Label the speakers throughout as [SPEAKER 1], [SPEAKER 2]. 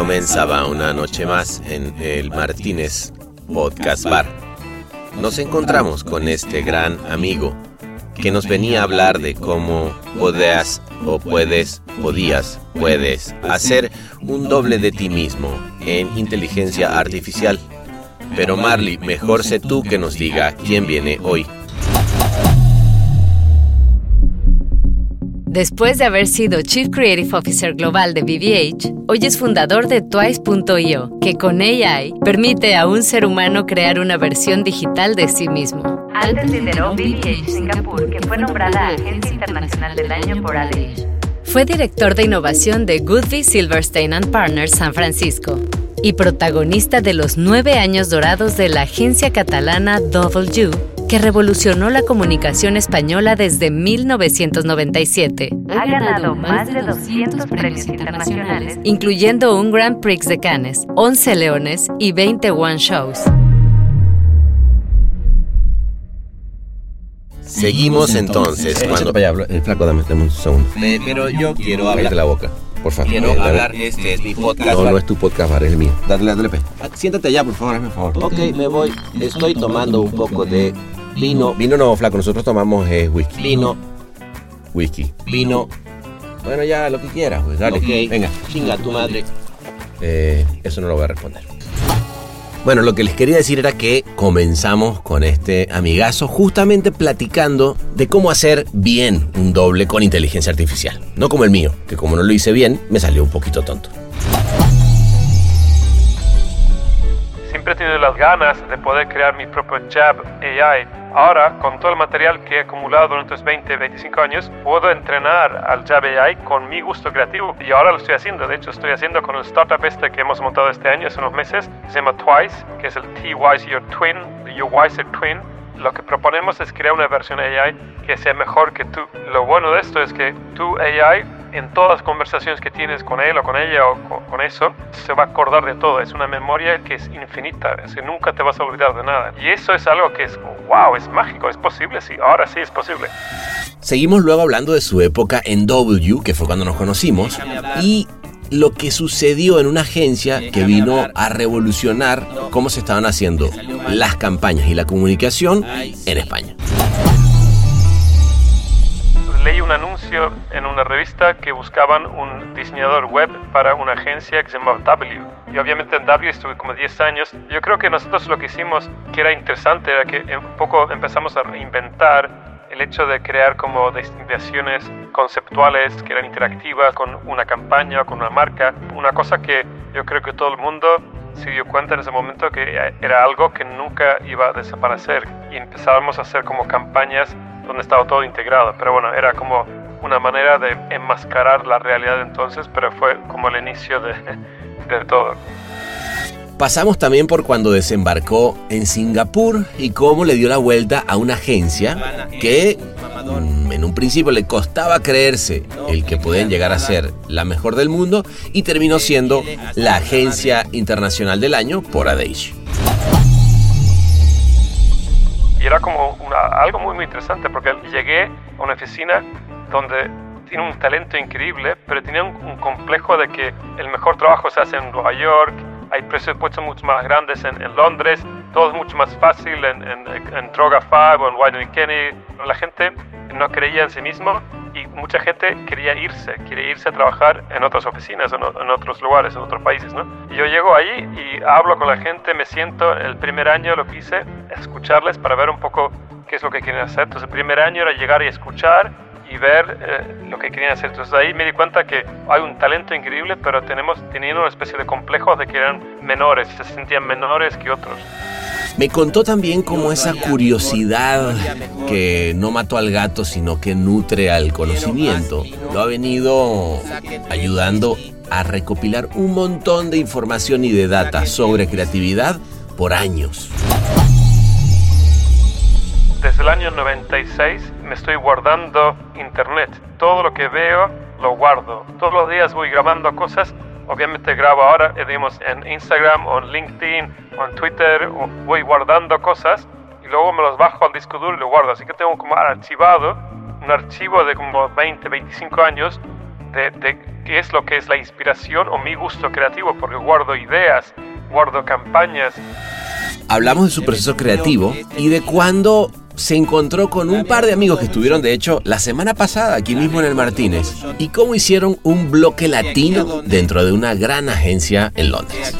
[SPEAKER 1] Comenzaba una noche más en el Martínez Podcast Bar. Nos encontramos con este gran amigo que nos venía a hablar de cómo podías o puedes, podías, puedes hacer un doble de ti mismo en inteligencia artificial. Pero Marley, mejor sé tú que nos diga quién viene hoy.
[SPEAKER 2] Después de haber sido Chief Creative Officer Global de BBH, hoy es fundador de Twice.io, que con AI permite a un ser humano crear una versión digital de sí mismo. Antes lideró BBH Singapur, que fue nombrada Agencia Internacional del Año por ADI. Fue director de innovación de Goodby Silverstein and Partners San Francisco y protagonista de los nueve años dorados de la agencia catalana W que revolucionó la comunicación española desde 1997. Ha ganado más de 200 premios internacionales, incluyendo un Grand Prix de Cannes, 11 Leones y 20 One Shows.
[SPEAKER 1] Seguimos entonces cuando...
[SPEAKER 3] El flaco, dame, dame un segundo.
[SPEAKER 1] Eh, Pero yo quiero
[SPEAKER 3] Cállate
[SPEAKER 1] hablar.
[SPEAKER 3] la boca, por favor.
[SPEAKER 1] Quiero
[SPEAKER 3] Dale,
[SPEAKER 1] hablar, este es mi podcast.
[SPEAKER 3] No, no es tu podcast, bar, es el mío. Dale, dale, pe.
[SPEAKER 1] Siéntate allá, por favor, hazme favor. Ok, me voy. Estoy tomando un poco de vino,
[SPEAKER 3] Vino no, flaco, nosotros tomamos eh, whisky.
[SPEAKER 1] vino,
[SPEAKER 3] Whisky.
[SPEAKER 1] vino.
[SPEAKER 3] Bueno, ya, lo que quieras, pues, dale.
[SPEAKER 1] Ok,
[SPEAKER 3] Venga.
[SPEAKER 1] Chinga tu madre.
[SPEAKER 3] Eh, eso no lo voy a responder.
[SPEAKER 1] Bueno, lo que les quería decir era que comenzamos con este amigazo justamente platicando de cómo hacer bien un doble con inteligencia artificial. No como el mío, que como no lo hice bien, me salió un poquito tonto.
[SPEAKER 4] Siempre he tenido las ganas de poder crear mi propio Jab AI. Ahora, con todo el material que he acumulado durante estos 20, 25 años, puedo entrenar al Jab AI con mi gusto creativo. Y ahora lo estoy haciendo. De hecho, estoy haciendo con el startup este que hemos montado este año, hace unos meses. Se llama Twice, que es el T-Wise Your Twin, Your Twin. Lo que proponemos es crear una versión AI que sea mejor que tú. Lo bueno de esto es que tu AI, en todas las conversaciones que tienes con él o con ella o con, con eso, se va a acordar de todo. Es una memoria que es infinita, es que nunca te vas a olvidar de nada. Y eso es algo que es, wow, es mágico, es posible, sí, ahora sí es posible.
[SPEAKER 1] Seguimos luego hablando de su época en W, que fue cuando nos conocimos, y lo que sucedió en una agencia que vino a revolucionar cómo se estaban haciendo las campañas y la comunicación en España.
[SPEAKER 4] Leí un anuncio en una revista que buscaban un diseñador web para una agencia que se llamaba W. Y obviamente en W estuve como 10 años. Yo creo que nosotros lo que hicimos que era interesante era que un poco empezamos a reinventar el hecho de crear como destinaciones conceptuales que eran interactivas con una campaña con una marca. Una cosa que yo creo que todo el mundo se dio cuenta en ese momento que era algo que nunca iba a desaparecer y empezábamos a hacer como campañas donde estaba todo integrado. Pero bueno, era como una manera de enmascarar la realidad entonces, pero fue como el inicio de, de todo.
[SPEAKER 1] Pasamos también por cuando desembarcó en Singapur y cómo le dio la vuelta a una agencia que mm, en un principio le costaba creerse el que podían llegar a ser la mejor del mundo y terminó siendo la agencia internacional del año por Adage.
[SPEAKER 4] Y era como algo muy, muy interesante porque llegué a una oficina donde tiene un talento increíble, pero tenía un, complejo de que el mejor trabajo se hace en Nueva York, hay presupuestos mucho más grandes en, Londres, todo es mucho más fácil en, en, en Droga 5 o en Wyden Kenny. La gente no creía en sí mismo mucha gente quería irse, quería irse a trabajar en otras oficinas, en, en otros lugares, en otros países, ¿no? Y yo llego allí y hablo con la gente, me siento, el primer año lo que hice, escucharles para ver un poco qué es lo que quieren hacer. Entonces el primer año era llegar y escuchar y ver eh, lo que querían hacer. Entonces ahí me di cuenta que hay un talento increíble, pero tenemos, tenían una especie de complejo de que eran menores, se sentían menores que otros.
[SPEAKER 3] Me contó también cómo esa curiosidad que no mató al gato, sino que nutre al conocimiento, lo ha venido ayudando a recopilar un montón de información y de data sobre creatividad por años.
[SPEAKER 4] Desde el año 96 me estoy guardando internet. Todo lo que veo lo guardo. Todos los días voy grabando cosas. Obviamente grabo ahora, digamos, en Instagram o en LinkedIn o en Twitter. voy guardando cosas y luego me los bajo al disco duro y lo guardo. Así que tengo como archivado un archivo de como 20, 25 años de, de qué es lo que es la inspiración o mi gusto creativo, porque guardo ideas, guardo campañas.
[SPEAKER 3] Hablamos de su proceso creativo y de cuándo se encontró con un par de amigos que estuvieron, de hecho, la semana pasada aquí mismo en el Martínez y cómo hicieron un bloque latino dentro de una gran agencia en Londres.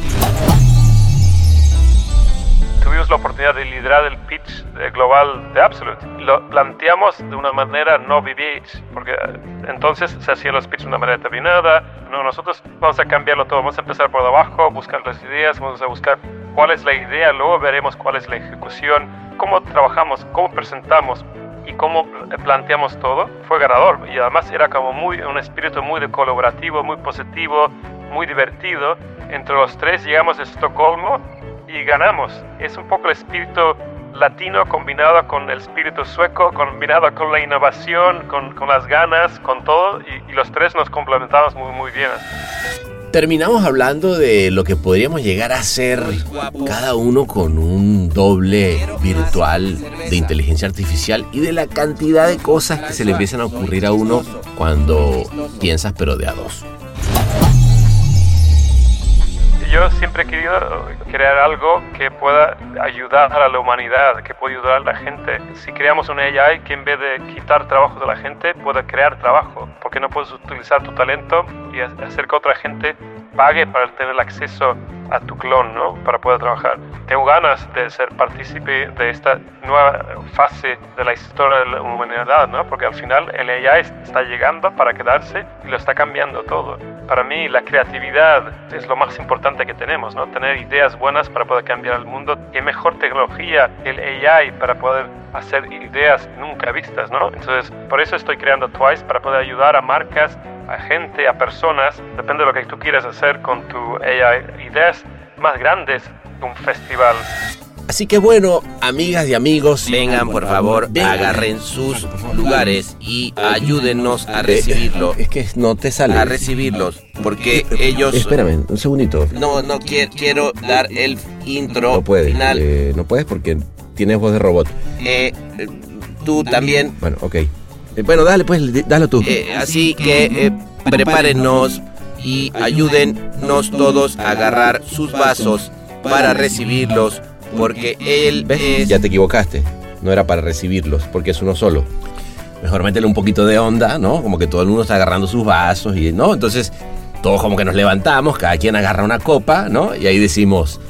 [SPEAKER 4] Tuvimos la oportunidad de liderar el pitch global de Absolute. Lo planteamos de una manera no BBH, porque entonces se hacían los pitches de una manera determinada. No, nosotros vamos a cambiarlo todo, vamos a empezar por abajo, buscar las ideas, vamos a buscar cuál es la idea, luego veremos cuál es la ejecución, cómo trabajamos, cómo presentamos y cómo planteamos todo, fue ganador. Y además era como muy, un espíritu muy de colaborativo, muy positivo, muy divertido. Entre los tres llegamos a Estocolmo y ganamos. Es un poco el espíritu latino combinado con el espíritu sueco, combinado con la innovación, con, con las ganas, con todo, y, y, los tres nos complementamos muy, muy bien
[SPEAKER 3] terminamos hablando de lo que podríamos llegar a hacer cada uno con un doble virtual de inteligencia artificial y de la cantidad de cosas que se le empiezan a ocurrir a uno cuando piensas pero de a dos.
[SPEAKER 4] Yo siempre he querido crear algo que pueda ayudar a la humanidad, que pueda ayudar a la gente. Si creamos una AI que en vez de quitar trabajo de la gente, pueda crear trabajo, porque no puedes utilizar tu talento y hacer que otra gente pague para tener acceso a tu clon, ¿no? Para poder trabajar. Tengo ganas de ser partícipe de esta nueva fase de la historia de la humanidad, ¿no? Porque al final el AI está llegando para quedarse y lo está cambiando todo. Para mí la creatividad es lo más importante que tenemos, ¿no? Tener ideas buenas para poder cambiar el mundo. Qué mejor tecnología el AI para poder hacer ideas nunca vistas, ¿no? Entonces, por eso estoy creando Twice para poder ayudar a marcas a gente, a personas, depende de lo que tú quieras hacer con tu AI, ideas más grandes un festival.
[SPEAKER 3] Así que bueno, amigas y amigos, vengan por favor, agarren sus lugares y ayúdennos a recibirlo.
[SPEAKER 1] Es que no te sale.
[SPEAKER 3] A recibirlos, porque ellos...
[SPEAKER 1] Espérame, un segundito.
[SPEAKER 3] No, no quiero, quiero dar el intro
[SPEAKER 1] no puedes,
[SPEAKER 3] final.
[SPEAKER 1] Eh, no puedes porque tienes voz de robot.
[SPEAKER 3] Eh, tú también.
[SPEAKER 1] Bueno, ok. Eh, bueno, dale, pues, dale tú.
[SPEAKER 3] Eh, así que eh, prepárennos y ayúdennos todos a agarrar sus vasos para recibirlos, porque él es...
[SPEAKER 1] Ya te equivocaste, no era para recibirlos, porque es uno solo.
[SPEAKER 3] Mejor métele un poquito de onda, ¿no? Como que todo el mundo está agarrando sus vasos y, ¿no? Entonces, todos como que nos levantamos, cada quien agarra una copa, ¿no? Y ahí decimos,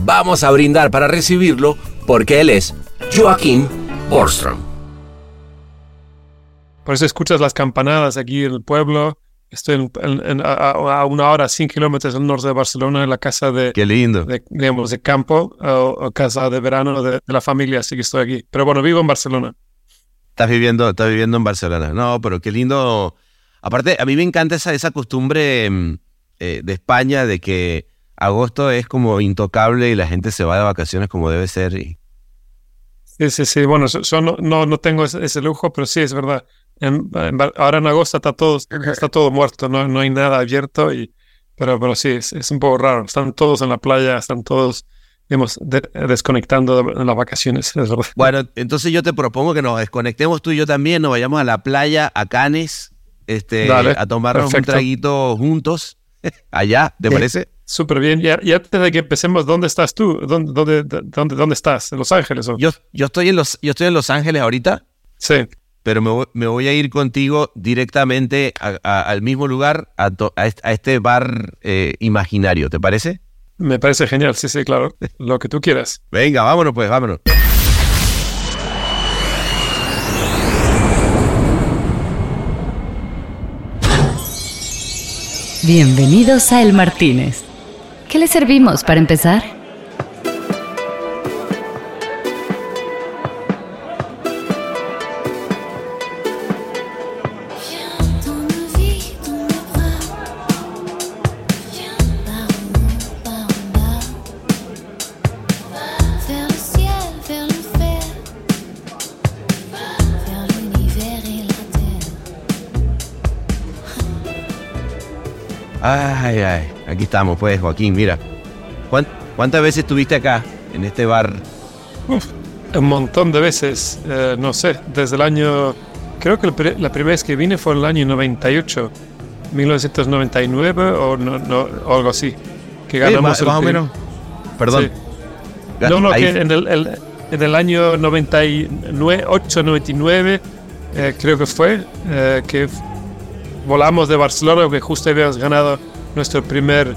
[SPEAKER 3] vamos a brindar para recibirlo, porque él es Joaquín Borstrom.
[SPEAKER 4] Por eso escuchas las campanadas aquí en el pueblo. Estoy en, en, a, a, una hora, 100 kilómetros al norte de Barcelona, en la casa de...
[SPEAKER 1] Qué lindo.
[SPEAKER 4] De, digamos, de campo o, o casa de verano de, de, la familia, así que estoy aquí. Pero bueno, vivo en Barcelona.
[SPEAKER 1] Estás viviendo, estás viviendo en Barcelona. No, pero qué lindo. Aparte, a mí me encanta esa, esa costumbre eh, de España de que agosto es como intocable y la gente se va de vacaciones como debe ser. Y...
[SPEAKER 4] Sí, sí, sí. Bueno, yo no, no, no tengo ese, ese lujo, pero sí, es verdad. En, en, ahora en agosto está todo, está todo muerto, no, no hay nada abierto, y, pero, pero sí, es, es, un poco raro. Están todos en la playa, están todos digamos, de, desconectando de, de, las vacaciones. Es verdad.
[SPEAKER 1] Bueno, entonces yo te propongo que nos desconectemos tú y yo también, nos vayamos a la playa, a Canes, este, Dale, a tomarnos perfecto. un traguito juntos, allá, ¿te parece?
[SPEAKER 4] Súper bien. Y, y, antes de que empecemos, ¿dónde estás tú? ¿Dónde, dónde, dónde, dónde estás? ¿En Los Ángeles? O?
[SPEAKER 1] Yo, yo, estoy en los, yo estoy en Los Ángeles ahorita.
[SPEAKER 4] Sí
[SPEAKER 1] pero me voy, me voy, a ir contigo directamente a, a, al mismo lugar, a, a este bar eh, imaginario, ¿te parece?
[SPEAKER 4] Me parece genial, sí, sí, claro. Lo que tú quieras.
[SPEAKER 1] Venga, vámonos pues, vámonos.
[SPEAKER 2] Bienvenidos a El Martínez. ¿Qué le servimos para empezar?
[SPEAKER 1] Ay, ay, aquí estamos, pues, Joaquín, mira. ¿Cuántas veces estuviste acá, en este bar?
[SPEAKER 4] un montón de veces, eh, no sé, desde el año... Creo que la primera vez que vine fue en el año 98, 1999 o, no, algo así. Que ganamos
[SPEAKER 1] más,
[SPEAKER 4] el
[SPEAKER 1] más o menos. Perdón.
[SPEAKER 4] No, no, que en el, en el año 98, 99, eh, creo que fue, eh, que volamos de Barcelona, que justo habíamos ganado nuestro primer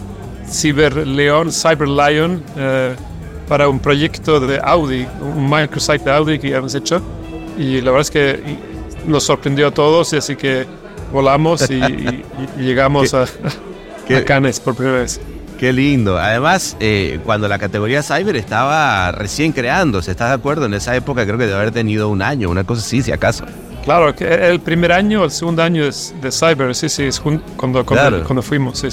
[SPEAKER 4] Cyber León, Cyber Lion, eh, para un proyecto de Audi, un microsite de Audi que habíamos hecho. Y la verdad es que nos sorprendió a todos, y así que volamos y, llegamos a, a Cannes por primera vez.
[SPEAKER 1] Qué lindo. Además, eh, cuando la categoría Cyber estaba recién creándose, ¿estás de acuerdo? En esa época creo que debe haber tenido un año, una cosa así, si acaso.
[SPEAKER 4] Claro, que el primer año, el segundo año es de Cyber, sí, sí, es cuando, cuando, fuimos. Sí.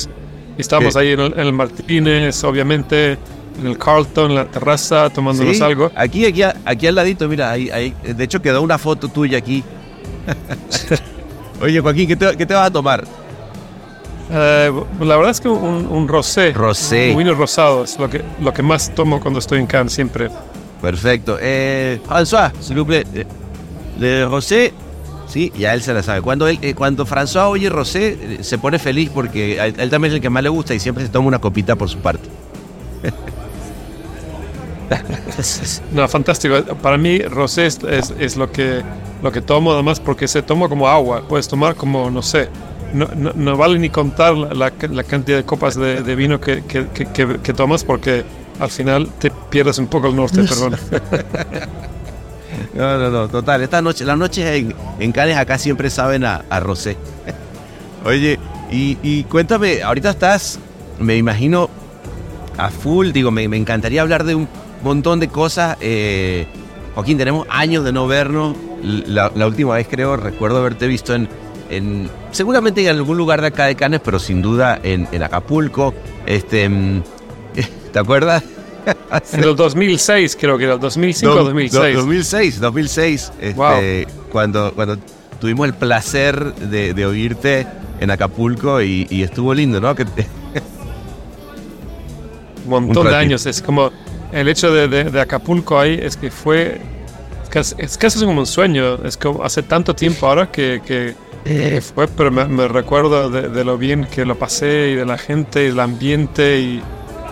[SPEAKER 4] Estábamos ahí en el, Martínez, obviamente, en el Carlton, en la terraza, tomándonos algo.
[SPEAKER 1] Aquí, aquí, aquí al ladito, mira, ahí, ahí, de hecho quedó una foto tuya aquí. Oye, Joaquín, ¿qué te, qué te vas a tomar?
[SPEAKER 4] Eh, la verdad es que un, un rosé.
[SPEAKER 1] Rosé.
[SPEAKER 4] Un vino rosado es lo que, lo que más tomo cuando estoy en Cannes siempre.
[SPEAKER 1] Perfecto. Eh, François, s'il vous plaît. De rosé, sí, ya él se la sabe. Cuando, él, eh, cuando François oye rosé, eh, se pone feliz porque a él, también es el que más le gusta y siempre se toma una copita por su parte.
[SPEAKER 4] no, fantástico. Para mí, rosé es, es, es, lo, que, lo que tomo, además, porque se toma como agua. Puedes tomar como, no sé, no, no, vale ni contar la, la, cantidad de copas de, de vino que, que, que, tomas porque al final te pierdes un poco el norte, perdón.
[SPEAKER 1] No, no, no, total. Esta noche, las noches en, en Cannes acá siempre saben a, a rosé. Oye, y, cuéntame, ahorita estás, me imagino, a full, digo, me, encantaría hablar de un montón de cosas. Eh, Joaquín, tenemos años de no vernos. La, última vez creo, recuerdo haberte visto en, seguramente en algún lugar de acá de Canes, pero sin duda en, Acapulco. Este, mm, ¿Te acuerdas?
[SPEAKER 4] en el 2006 creo que era, 2005 o 2006.
[SPEAKER 1] 2006, 2006, este, cuando, cuando tuvimos el placer de, oírte en Acapulco y, estuvo lindo, ¿no? Que
[SPEAKER 4] Un montón de años, es como el hecho de, Acapulco ahí es que fue, es casi, como un sueño, es como hace tanto tiempo ahora que, que eh, fue, pero me, recuerdo de, lo bien que lo pasé y de la gente y del ambiente y,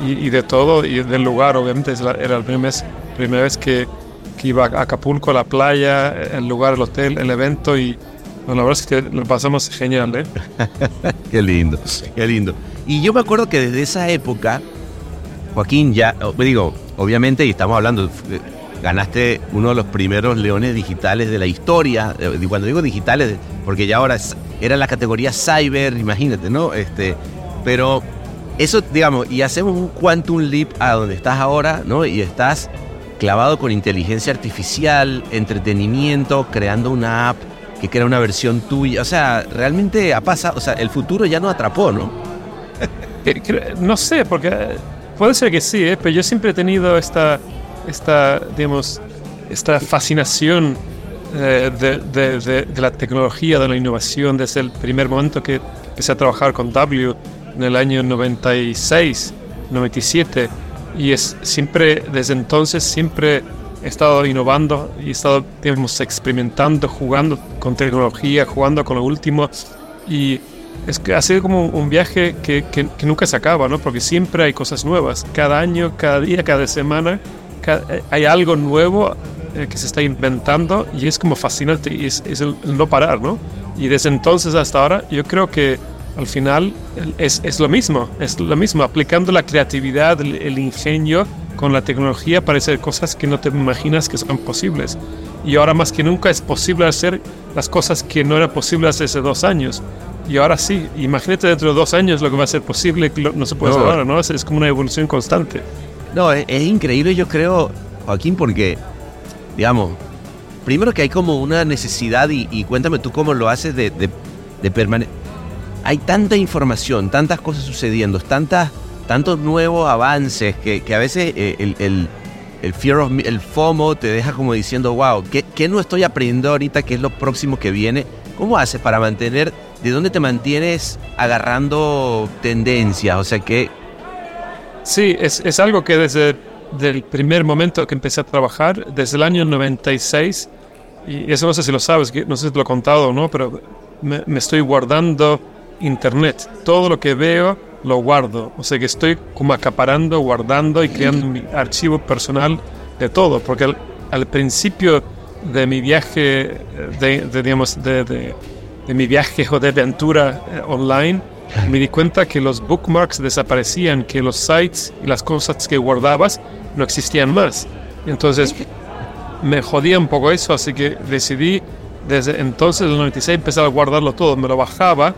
[SPEAKER 4] y, de todo y del lugar. Obviamente era la primera vez, primera vez que, que, iba a Acapulco, a la playa, el lugar, el hotel, el evento y la verdad es que lo pasamos genial. ¿eh?
[SPEAKER 1] qué lindo, qué lindo. Y yo me acuerdo que desde esa época, Joaquín, ya, digo, obviamente, y estamos hablando, ganaste uno de los primeros leones digitales de la historia. Eh, cuando digo digitales, porque ya ahora era la categoría cyber, imagínate, ¿no? Este, pero eso, digamos, y hacemos un quantum leap a donde estás ahora, ¿no? Y estás clavado con inteligencia artificial, entretenimiento, creando una app que crea una versión tuya. O sea, realmente ha pasado, o sea, el futuro ya no atrapó, ¿no?
[SPEAKER 4] Eh, no sé, porque puede ser que sí, ¿eh? pero yo siempre he tenido esta esta, digamos, esta fascinación eh, de, la tecnología, de la innovación, desde el primer momento que empecé a trabajar con W en el año 96, 97. Y es siempre, desde entonces, siempre he estado innovando y he estado, digamos, experimentando, jugando con tecnología, jugando con lo último. Y es que ha sido como un viaje que, que, que, nunca se acaba, ¿no? Porque siempre hay cosas nuevas. Cada año, cada día, cada semana eh, hay algo nuevo eh, que se está inventando y es como fascinante y es, el, no parar, ¿no? Y desde entonces hasta ahora yo creo que al final es, es lo mismo, es lo mismo, aplicando la creatividad, el, ingenio con la tecnología para hacer cosas que no te imaginas que son posibles. Y ahora más que nunca es posible hacer las cosas que no eran posibles hace dos años. Y ahora sí, imagínate dentro de dos años lo que va a ser posible, no se puede no. ahora, ¿no? es como una evolución constante.
[SPEAKER 1] No, es, increíble yo creo, Joaquín, porque, digamos, primero que hay como una necesidad, y, cuéntame tú cómo lo haces de, de, permanecer. Hay tanta información, tantas cosas sucediendo, tantas, tantos nuevos avances que, que a veces eh, el, el, el, fear el FOMO te deja como diciendo, wow, ¿qué, ¿qué, no estoy aprendiendo ahorita? ¿Qué es lo próximo que viene? ¿Cómo haces para mantener ¿De dónde te mantienes agarrando tendencias? O sea que...
[SPEAKER 4] Sí, es, es algo que desde el primer momento que empecé a trabajar, desde el año 96, y eso no sé si lo sabes, no sé si te lo he contado o no, pero me estoy guardando internet. Todo lo que veo lo guardo. O sea que estoy como acaparando, guardando y creando mi archivo personal de todo. Porque al, principio de mi viaje, de, digamos, de, mi viaje o de aventura eh, online, me di cuenta que los bookmarks desaparecían, que los sites y las cosas que guardabas no existían más. Entonces me jodía un poco eso, así que decidí desde entonces, el 96, empezar a guardarlo todo. Me lo bajaba,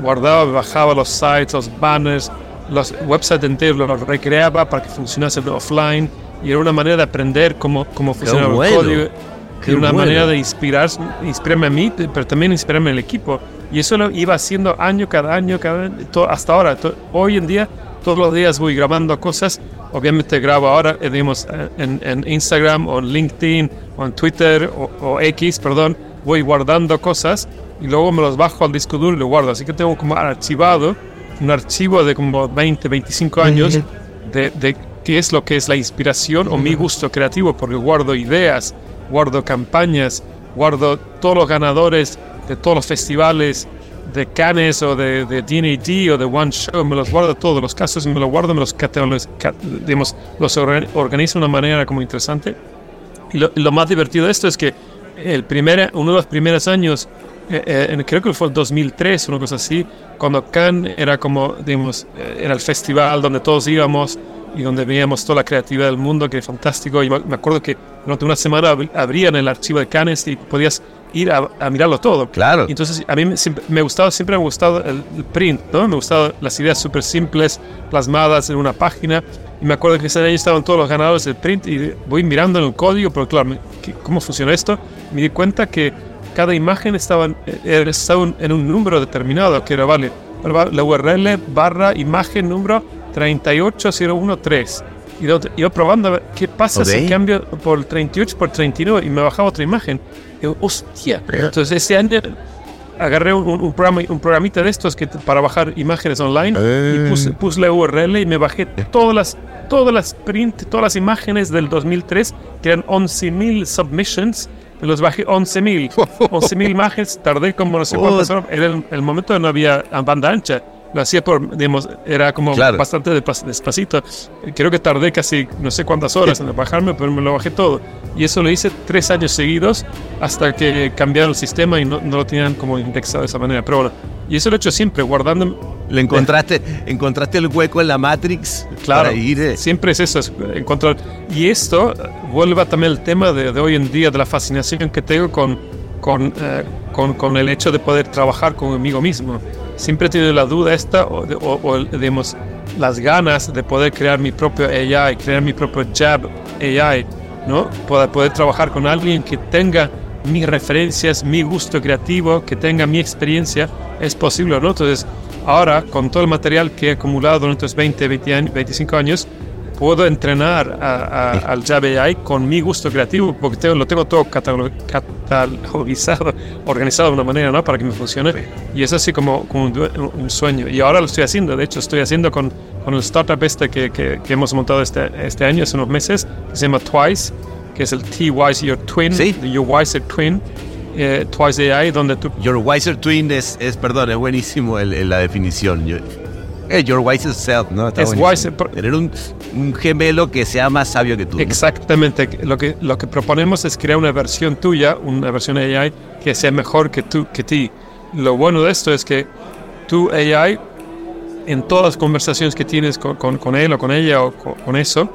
[SPEAKER 4] guardaba, bajaba los sites, los banners, los websites enteros, los recreaba para que funcionase offline. Y era una manera de aprender cómo, cómo funcionaba
[SPEAKER 1] bueno.
[SPEAKER 4] el código.
[SPEAKER 1] Qué
[SPEAKER 4] Era una
[SPEAKER 1] bueno.
[SPEAKER 4] manera de inspirar, inspirarme a mí, pero también inspirarme al equipo. Y eso lo iba haciendo año cada año, cada año, hasta ahora. Hoy en día, todos los días voy grabando cosas. Obviamente grabo ahora, eh, digamos, eh, en, en Instagram o en LinkedIn o en Twitter o, o X, perdón. Voy guardando cosas y luego me los bajo al disco duro y lo guardo. Así que tengo como archivado un archivo de como 20, 25 años de, de qué es lo que es la inspiración o mi gusto creativo, porque guardo ideas, guardo campañas, guardo todos los ganadores de todos los festivales de Cannes o de, de D&D o de One Show, me los guardo todos los casos, me los guardo, me los, digamos, los orga- organizo de una manera como interesante. Y lo, lo más divertido de esto es que el primer, uno de los primeros años, eh, eh, en- creo que fue el 2003, una cosa así, cuando Cannes era como, digamos, eh, era el festival donde todos íbamos y donde veíamos toda la creatividad del mundo, que es fantástico. Y me acuerdo que durante una semana abrían el archivo de Cannes y podías ir a, a mirarlo todo.
[SPEAKER 1] Claro.
[SPEAKER 4] Y entonces a mí me, siempre, me gustaba, siempre me ha gustado el, el print, ¿no? Me gustaban las ideas súper simples, plasmadas en una página. Y me acuerdo que ese año estaban todos los ganadores del print y voy mirando en el código, pero claro, me- ¿qué- ¿cómo funciona esto? Me di cuenta que cada imagen estaba, eh, estaba en un número determinado, que era, vale, la URL barra imagen número 38013. Y yo, yo probando qué pasa si
[SPEAKER 1] Ok.
[SPEAKER 4] cambio por 38 por 39 y me bajaba otra imagen. Y yo, hostia. Entonces ese año agarré un, un, programa, un programita de estos que para bajar imágenes online y puse, puse la URL y me bajé todas las, todas las print, todas las imágenes del 2003, que eran 11.000 submissions. Los bajé 11.000. 11.000 imágenes, tardé como no sé cuántas horas. Era el, el momento que no había banda ancha. Lo hacía por, digamos, era como
[SPEAKER 1] Claro.
[SPEAKER 4] bastante despacito. Creo que tardé casi no sé cuántas horas en bajarme, pero me lo bajé todo. Y eso lo hice tres años seguidos hasta que cambiaron el sistema y no, no lo tenían como indexado de esa manera. Pero bueno, y eso lo he hecho siempre, guardando.
[SPEAKER 1] Le encontraste, encontraste el hueco en la Matrix
[SPEAKER 4] Claro,
[SPEAKER 1] para ir. eh,
[SPEAKER 4] siempre es eso, es encontrar. Y esto vuelve también el tema de, de hoy en día, de la fascinación que tengo con, con, eh, con, con el hecho de poder trabajar conmigo mismo. Siempre he tenido la duda esta, o, o- digamos, las ganas de poder crear mi propio AI, crear mi propio Jab AI, ¿no? Poder, poder trabajar con alguien que tenga mis referencias, mi gusto creativo, que tenga mi experiencia, es posible, ¿no? Entonces, ahora, con todo el material que he acumulado durante estos 20, 20 años, 25 años, puedo entrenar a- a- al Jab AI con mi gusto creativo, porque tengo- lo tengo todo catalo- catalogizado, organizado de una manera, ¿no? Para que me funcione. Y es así como, como un, un sueño. Y ahora lo estoy haciendo, de hecho, estoy haciendo con, con el startup este que, que, que hemos montado este, este año, hace unos meses, que se llama Twice, que es el T-Wise Your Twin,
[SPEAKER 1] Sí.
[SPEAKER 4] Your Wiser Twin, eh, Twice AI, donde tú
[SPEAKER 1] Your Wiser Twin es, es perdón, es buenísimo el- el- la definición. Yo- eh, your Wiser Self, ¿no? Está
[SPEAKER 4] Es por-
[SPEAKER 1] Tener un, un gemelo que sea más sabio que tú. ¿no?
[SPEAKER 4] Exactamente. Lo que, lo que proponemos es crear una versión tuya, una versión AI que sea mejor que tú, que ti. Lo bueno de esto es que tu AI, en todas las conversaciones que tienes con, con, con él o con ella o con, con eso,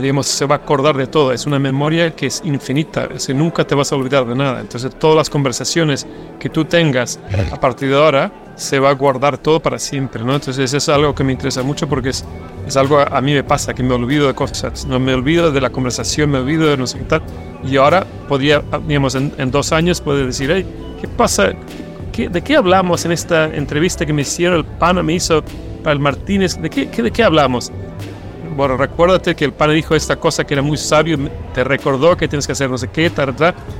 [SPEAKER 4] digamos, se va a acordar de todo. Es una memoria que es infinita, es nunca te vas a olvidar de nada. Entonces, todas las conversaciones que tú tengas a partir de ahora, se va a guardar todo para siempre, ¿no? Entonces, eso es algo que me interesa mucho porque es, es algo a, mí me pasa, que me olvido de cosas, no me olvido de la conversación, me olvido de no sé qué tal. Y ahora podría, digamos, en, en dos años, puede decir, hey, ¿qué pasa? ¿Qué- ¿De qué hablamos en esta entrevista que me hicieron, el pana me hizo para el Martínez? ¿De qué, qué- de qué hablamos? Bueno, recuérdate que el pana dijo esta cosa que era muy sabio, te recordó que tienes que hacer no sé qué.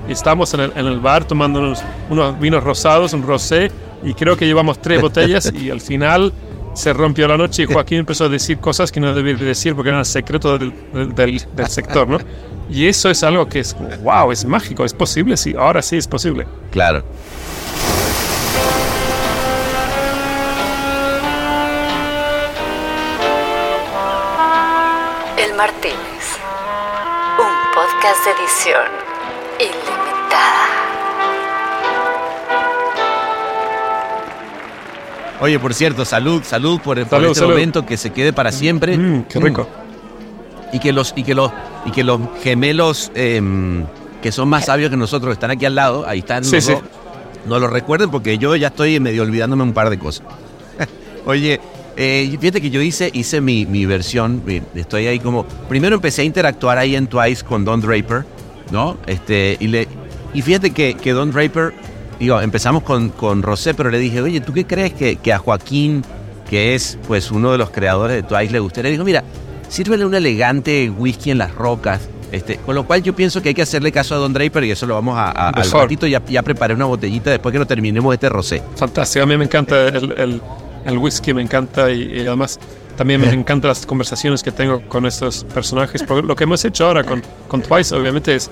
[SPEAKER 4] Y estamos en el, en el bar tomando unos, unos vinos rosados, un rosé, Y creo que llevamos tres botellas y al final se rompió la noche y Joaquín empezó a decir cosas que no debía decir porque eran secretos del, del, del, sector, ¿no? Y eso es algo que es, wow, es mágico, es posible, sí, ahora sí es posible.
[SPEAKER 1] Claro.
[SPEAKER 2] Martínez, un podcast de edición ilimitada.
[SPEAKER 1] Oye, por cierto, salud, salud por, por
[SPEAKER 4] Salud,
[SPEAKER 1] este
[SPEAKER 4] salud.
[SPEAKER 1] momento que se quede para siempre.
[SPEAKER 4] Mm, qué rico.
[SPEAKER 1] Y que los, y que los, y que los gemelos em, que son más sabios que nosotros, que están aquí al lado, ahí están
[SPEAKER 4] Sí,
[SPEAKER 1] los
[SPEAKER 4] sí.
[SPEAKER 1] dos, no lo recuerden porque yo ya estoy medio olvidándome un par de cosas. Oye, eh, fíjate que yo hice, hice mi, mi versión, estoy ahí como, primero empecé a interactuar ahí en Twice con Don Draper, ¿no? Este, y, le, y fíjate que, que Don Draper, digo, empezamos con, con Rosé, pero le dije, oye, ¿tú qué crees que, que a Joaquín, que es pues uno de los creadores de Twice, le gustaría? Le dijo, mira, sírvele un elegante whisky en las rocas. Este, con lo cual yo pienso que hay que hacerle caso a Don Draper y eso lo vamos a, a- al ratito. Ya, ya preparé una botellita después que lo terminemos este rosé.
[SPEAKER 4] Fantástico, a mí me encanta el, el, el whisky, me encanta y, y además también me encantan las conversaciones que tengo con estos personajes. Porque lo que hemos hecho ahora con, con Twice obviamente es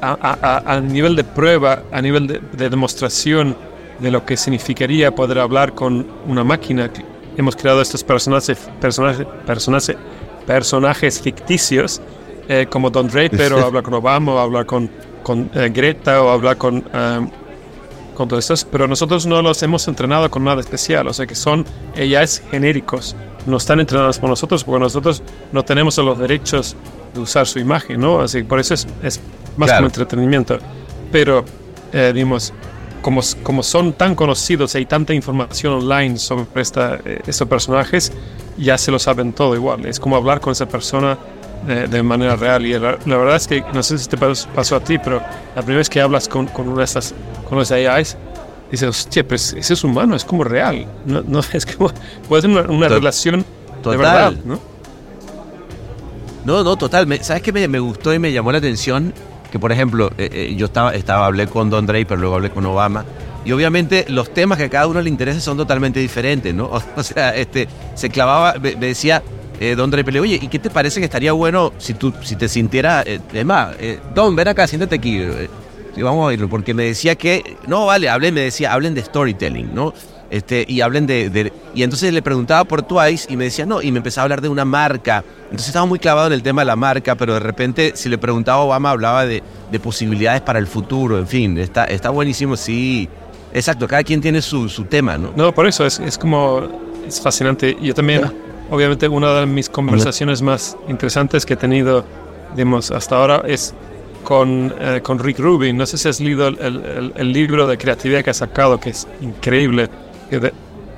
[SPEAKER 4] a, a- a- nivel de prueba, a nivel de, de demostración de lo que significaría poder hablar con una máquina. Hemos creado estos personajes, personajes, personajes, personajes ficticios eh, como Don Draper o hablar con Obama o hablar con, con eh, Greta o hablar con... eh, con todos estos, pero nosotros no los hemos entrenado con nada especial, o sea que son AIs genéricos, no están entrenados por nosotros porque nosotros no tenemos los derechos de usar su imagen, ¿no? Así que por eso es, es más
[SPEAKER 1] Claro.
[SPEAKER 4] como entretenimiento. Pero, eh, digamos, como, como son tan conocidos y hay tanta información online sobre esta, eh, estos personajes, ya se lo saben todo igual. Es como hablar con esa persona de, de manera real. Y la, la verdad es que, no sé si te pas- pasó a ti, pero la primera vez que hablas con, con una de estas, con los AIs, dices, hostia, pero ese es humano, es como real. No, no es como, puede ser una, una
[SPEAKER 1] To-
[SPEAKER 4] relación de
[SPEAKER 1] total.
[SPEAKER 4] verdad, ¿no?
[SPEAKER 1] No, no, total. Me- ¿Sabes qué me, me gustó y me llamó la atención? Que, por ejemplo, eh, eh, yo estaba, estaba, hablé con Don Draper, luego hablé con Obama. Y obviamente los temas que a cada uno le interesa son totalmente diferentes, ¿no? O, sea, este, se clavaba, me, me decía eh, Don Draper, oye, ¿y qué te parece que estaría bueno si tú, si te sintiera, eh, es más, eh, Don, ven acá, siéntate aquí. eh, y vamos a irlo, porque me decía que, no, vale, hablen, me decía, hablen de storytelling, ¿no? Este, y hablen de, de- Y entonces le preguntaba por Twice y me decía, no, y me empezaba a hablar de una marca. Entonces estaba muy clavado en el tema de la marca, pero de repente, si le preguntaba a Obama, hablaba de, de posibilidades para el futuro, en fin, está, está buenísimo, sí. Exacto, cada quien tiene su, su tema, ¿no?
[SPEAKER 4] No, por eso es, es como, es fascinante. Yo también, obviamente, una de mis conversaciones más interesantes que he tenido, digamos, hasta ahora es con, eh, con Rick Rubin. No sé si has leído el, el- el libro de creatividad que ha sacado, que es increíble.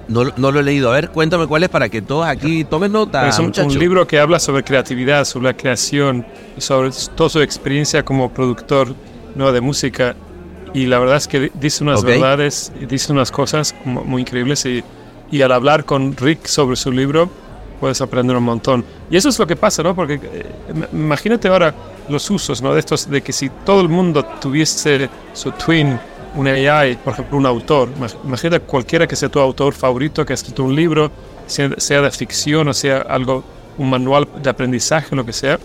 [SPEAKER 1] No, no lo he leído. A ver, cuéntame cuál es para que todos aquí tomen nota,
[SPEAKER 4] es un, un libro que habla sobre creatividad, sobre la creación, sobre toda su experiencia como productor ¿no? de música. Y la verdad es que di- dice unas
[SPEAKER 1] Ok.
[SPEAKER 4] verdades, dice unas cosas como muy increíbles. Y, y al hablar con Rick sobre su libro, puedes aprender un montón. Y eso es lo que pasa, ¿no? Porque eh, im- imagínate ahora los usos, ¿no? De estos, de que si todo el mundo tuviese su twin, un AI, por ejemplo, un autor, imag- imagínate cualquiera que sea tu autor favorito, que ha escrito un libro, sea, sea de ficción o sea algo, un manual de aprendizaje, lo que sea.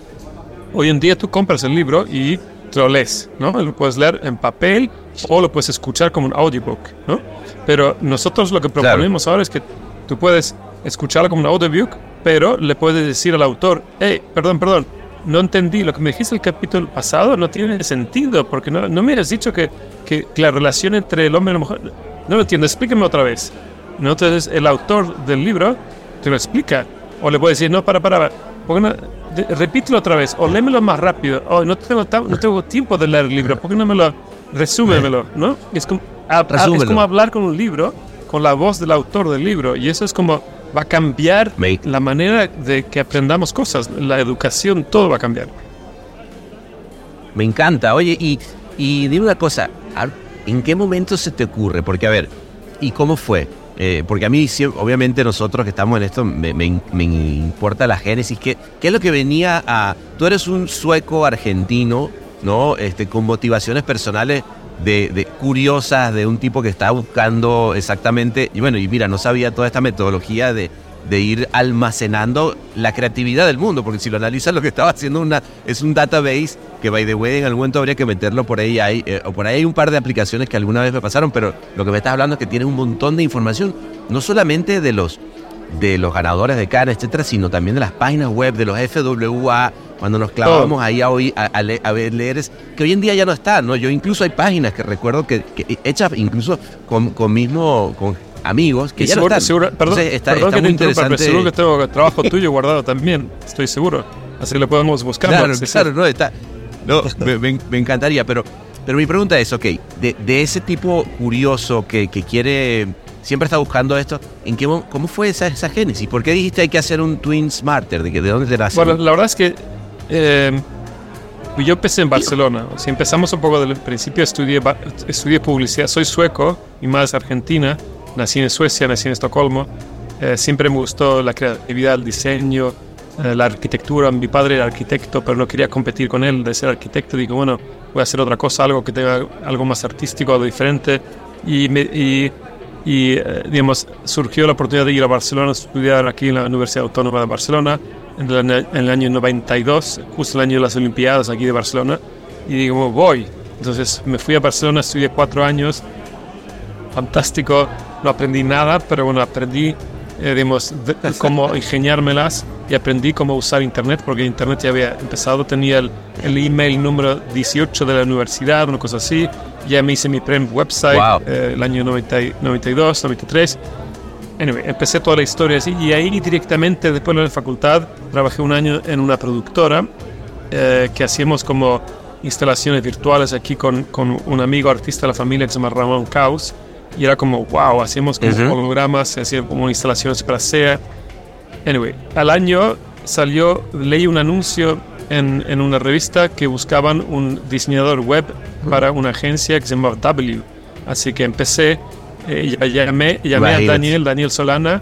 [SPEAKER 4] Hoy en día tú compras el libro y te lo lees, ¿no? Lo puedes leer en papel o lo puedes escuchar como un audiobook, ¿no? Pero nosotros lo que
[SPEAKER 1] Claro.
[SPEAKER 4] proponemos ahora es que tú puedes escucharlo como un audiobook, pero le puedes decir al autor, hey, perdón, perdón, no entendí lo que me dijiste el capítulo pasado, no tiene sentido, porque no, no me has dicho que, que, que la relación entre el hombre y la mujer, no lo entiendo, explícame otra vez. ¿no? Entonces el autor del libro te lo explica. O le puede decir, no, para, para, ¿por qué no? de- repítelo otra vez, o léemelo más rápido. Oh, no tengo, no tengo tiempo de leer el libro, ¿por qué no me lo resúmemelo? ¿no? Es como, a- a- es
[SPEAKER 1] Resúmelo.
[SPEAKER 4] como hablar con un libro, con la voz del autor del libro, y eso es como va a cambiar la manera de que aprendamos cosas, la educación, todo va a cambiar.
[SPEAKER 1] Me encanta. Oye, y, y dime una cosa, ¿en qué momento se te ocurre? Porque, a ver, ¿y cómo fue? Eh, porque a mí, obviamente, nosotros que estamos en esto, me, me- me importa la génesis. ¿Qué, ¿Qué es lo que venía a...? Tú eres un sueco argentino, ¿no? Este, con motivaciones personales de, curiosas de un tipo que está buscando exactamente, y bueno, y mira, no sabía toda esta metodología de, de ir almacenando la creatividad del mundo, porque si lo analizas lo que estaba haciendo es un database que by the way en algún momento habría que meterlo por ahí, eh, o por ahí hay un par de aplicaciones que alguna vez me pasaron, pero lo que me estás hablando es que tiene un montón de información, no solamente de los de los ganadores de cara, etcétera, sino también de las páginas web, de los FWA, cuando nos clavamos ahí a, a, ver leer, que hoy en día ya no está, ¿no? Yo incluso hay páginas que recuerdo que, hechas incluso con, con mismo, con amigos que ya no están.
[SPEAKER 4] perdón, está, perdón que muy interesante. Pero seguro que tengo trabajo tuyo guardado también, estoy seguro. Así lo podemos buscar.
[SPEAKER 1] Claro, claro, no, está. No, me, me, encantaría, pero, pero mi pregunta es, ok, de, de ese tipo curioso que, que quiere siempre está buscando esto. ¿En qué, ¿Cómo fue esa, esa génesis? ¿Por qué dijiste hay que hacer un Twin Smarter? ¿De, de dónde te nace?
[SPEAKER 4] Bueno, la verdad es que eh, yo empecé en Barcelona. Si empezamos un poco del principio, estudié, estudié publicidad. Soy sueco y más argentina. Nací en Suecia, nací en Estocolmo. Eh, siempre me gustó la creatividad, el diseño, eh, la arquitectura. Mi padre era arquitecto, pero no quería competir con él de ser arquitecto. Digo, bueno, voy a hacer otra cosa, algo que tenga algo más artístico, algo diferente. Y, me, y y eh, digamos, surgió la oportunidad de ir a Barcelona a estudiar aquí en la Universidad Autónoma de Barcelona en el, año 92, justo el año de las Olimpiadas aquí de Barcelona, y digo, voy. Entonces me fui a Barcelona, estudié cuatro años, fantástico, no aprendí nada, pero bueno, aprendí eh, digamos, cómo ingeniármelas y aprendí cómo usar Internet, porque Internet ya había empezado, tenía el, el email número 18 de la universidad, una cosa así, ya me hice mi prem website eh, el año 92, 93. Anyway, empecé toda la historia así y ahí directamente después de la facultad trabajé un año en una productora eh, que hacíamos como instalaciones virtuales aquí con, con, un amigo artista de la familia que se llama Ramón Caus y era como, wow, hacíamos como hologramas, hacíamos como instalaciones para SEA. Anyway, al año salió, leí un anuncio en, en, una revista que buscaban un diseñador web para una agencia que se llamaba W. Así que empecé, eh, llamé, llamé a Daniel, Daniel Solana,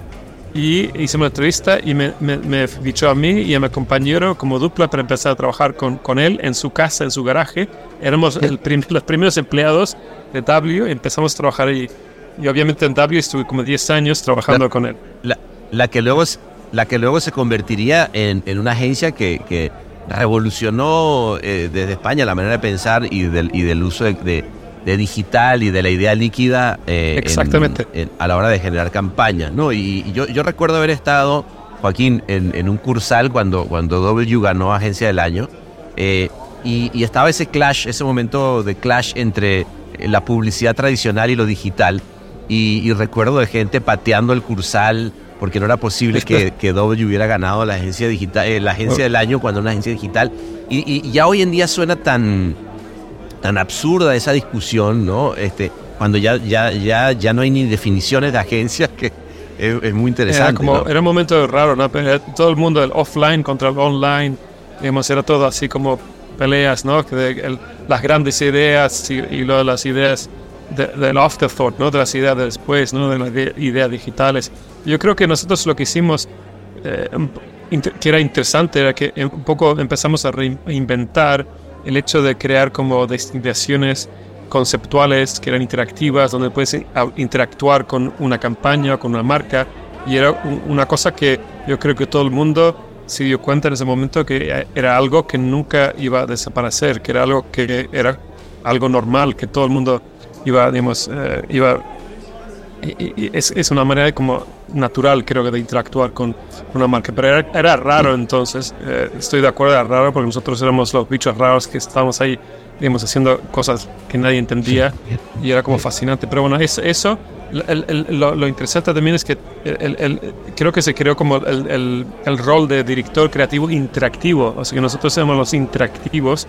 [SPEAKER 4] y hice una entrevista y me, me, fichó a mí y a mi compañero como dupla para empezar a trabajar con, con él en su casa, en su garaje. Éramos el los primeros empleados de W y empezamos a trabajar ahí. Y obviamente en W estuve como 10 años trabajando con él.
[SPEAKER 1] La, la, que luego, la que luego se convertiría en, en una agencia que, que revolucionó eh, desde España la manera de pensar y del, y del uso de, de, digital y de la idea líquida
[SPEAKER 4] eh, Exactamente.
[SPEAKER 1] a la hora de generar campañas. ¿no? Y, yo, yo, recuerdo haber estado, Joaquín, en, en, un cursal cuando, cuando W ganó Agencia del Año. Eh, y, y, estaba ese clash, ese momento de clash entre la publicidad tradicional y lo digital. Y, y recuerdo de gente pateando el cursal porque no era posible que, que W hubiera ganado la agencia digital, eh, la agencia del año cuando una agencia digital. Y, ya hoy en día suena tan, tan absurda esa discusión, ¿no? Este, cuando ya, ya, ya, ya no hay ni definiciones de agencias que es, muy interesante.
[SPEAKER 4] Era, como, era un momento raro, ¿no? Todo el mundo, el offline contra el online, digamos, era todo así como peleas, ¿no? De, las grandes ideas y, y luego las ideas del afterthought, ¿no? De las ideas de después, ¿no? De las ideas digitales. Yo creo que nosotros lo que hicimos, eh, que era interesante, era que un poco empezamos a reinventar el hecho de crear como destinaciones conceptuales que eran interactivas, donde puedes interactuar con una campaña, con una marca, y era una cosa que yo creo que todo el mundo se dio cuenta en ese momento que era algo que nunca iba a desaparecer, que era algo que era algo normal, que todo el mundo iba, digamos, eh, iba es, es, una manera como natural, creo que, de interactuar con una marca. Pero era, raro entonces, eh, estoy de acuerdo, era raro porque nosotros éramos los bichos raros que estábamos ahí, digamos, haciendo cosas que nadie entendía y era como fascinante. Pero bueno, eso, eso lo, interesante también es que el, creo que se creó como el, rol de director creativo interactivo, o sea que nosotros éramos los interactivos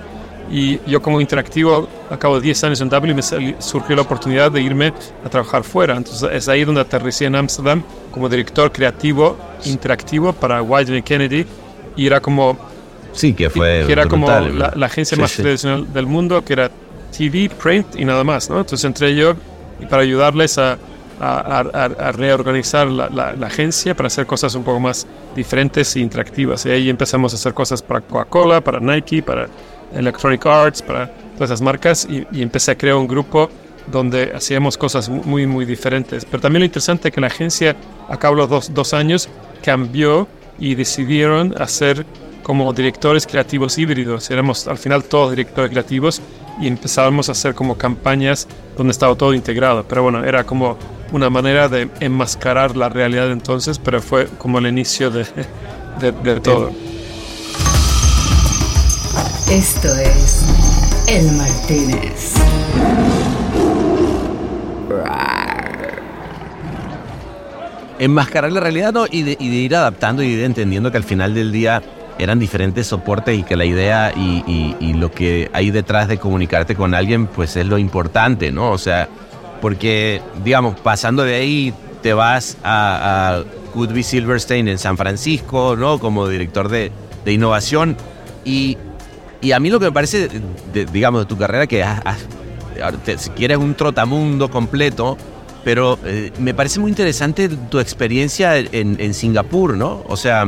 [SPEAKER 4] y yo como interactivo, a cabo de 10 años en Dublin, me surgió la oportunidad de irme a trabajar fuera. Entonces es ahí donde aterricé en Amsterdam como director creativo interactivo para Wieden Kennedy. Y era como...
[SPEAKER 1] Sí, que fue...
[SPEAKER 4] Que era como la, agencia más tradicional del mundo, que era TV, print y nada más. ¿no? Entonces entré yo para ayudarles a, a, a, reorganizar la, la, agencia para hacer cosas un poco más diferentes e interactivas. Y ahí empezamos a hacer cosas para Coca-Cola, para Nike, para Electronic Arts, para todas esas marcas y, y empecé a crear un grupo donde hacíamos cosas muy, muy diferentes. Pero también lo interesante es que la agencia, a cabo de los dos, dos años, cambió y decidieron hacer como directores creativos híbridos. Éramos al final todos directores creativos y empezábamos a hacer como campañas donde estaba todo integrado. Pero bueno, era como una manera de enmascarar la realidad entonces, pero fue como el inicio de, de, de todo.
[SPEAKER 2] Esto es El Martínez.
[SPEAKER 1] Enmascarar la realidad ¿no? y, de, ir adaptando y de ir entendiendo que al final del día eran diferentes soportes y que la idea y, lo que hay detrás de comunicarte con alguien, pues es lo importante, ¿no? O sea, porque, digamos, pasando de ahí te vas a, a Goodby Silverstein en San Francisco, ¿no? Como director de innovación. Y, y, a mí lo que me parece, de, digamos, de tu carrera, que has, has, te, si quieres un trotamundo completo, pero eh, me parece muy interesante tu experiencia en, en Singapur, ¿no? O sea,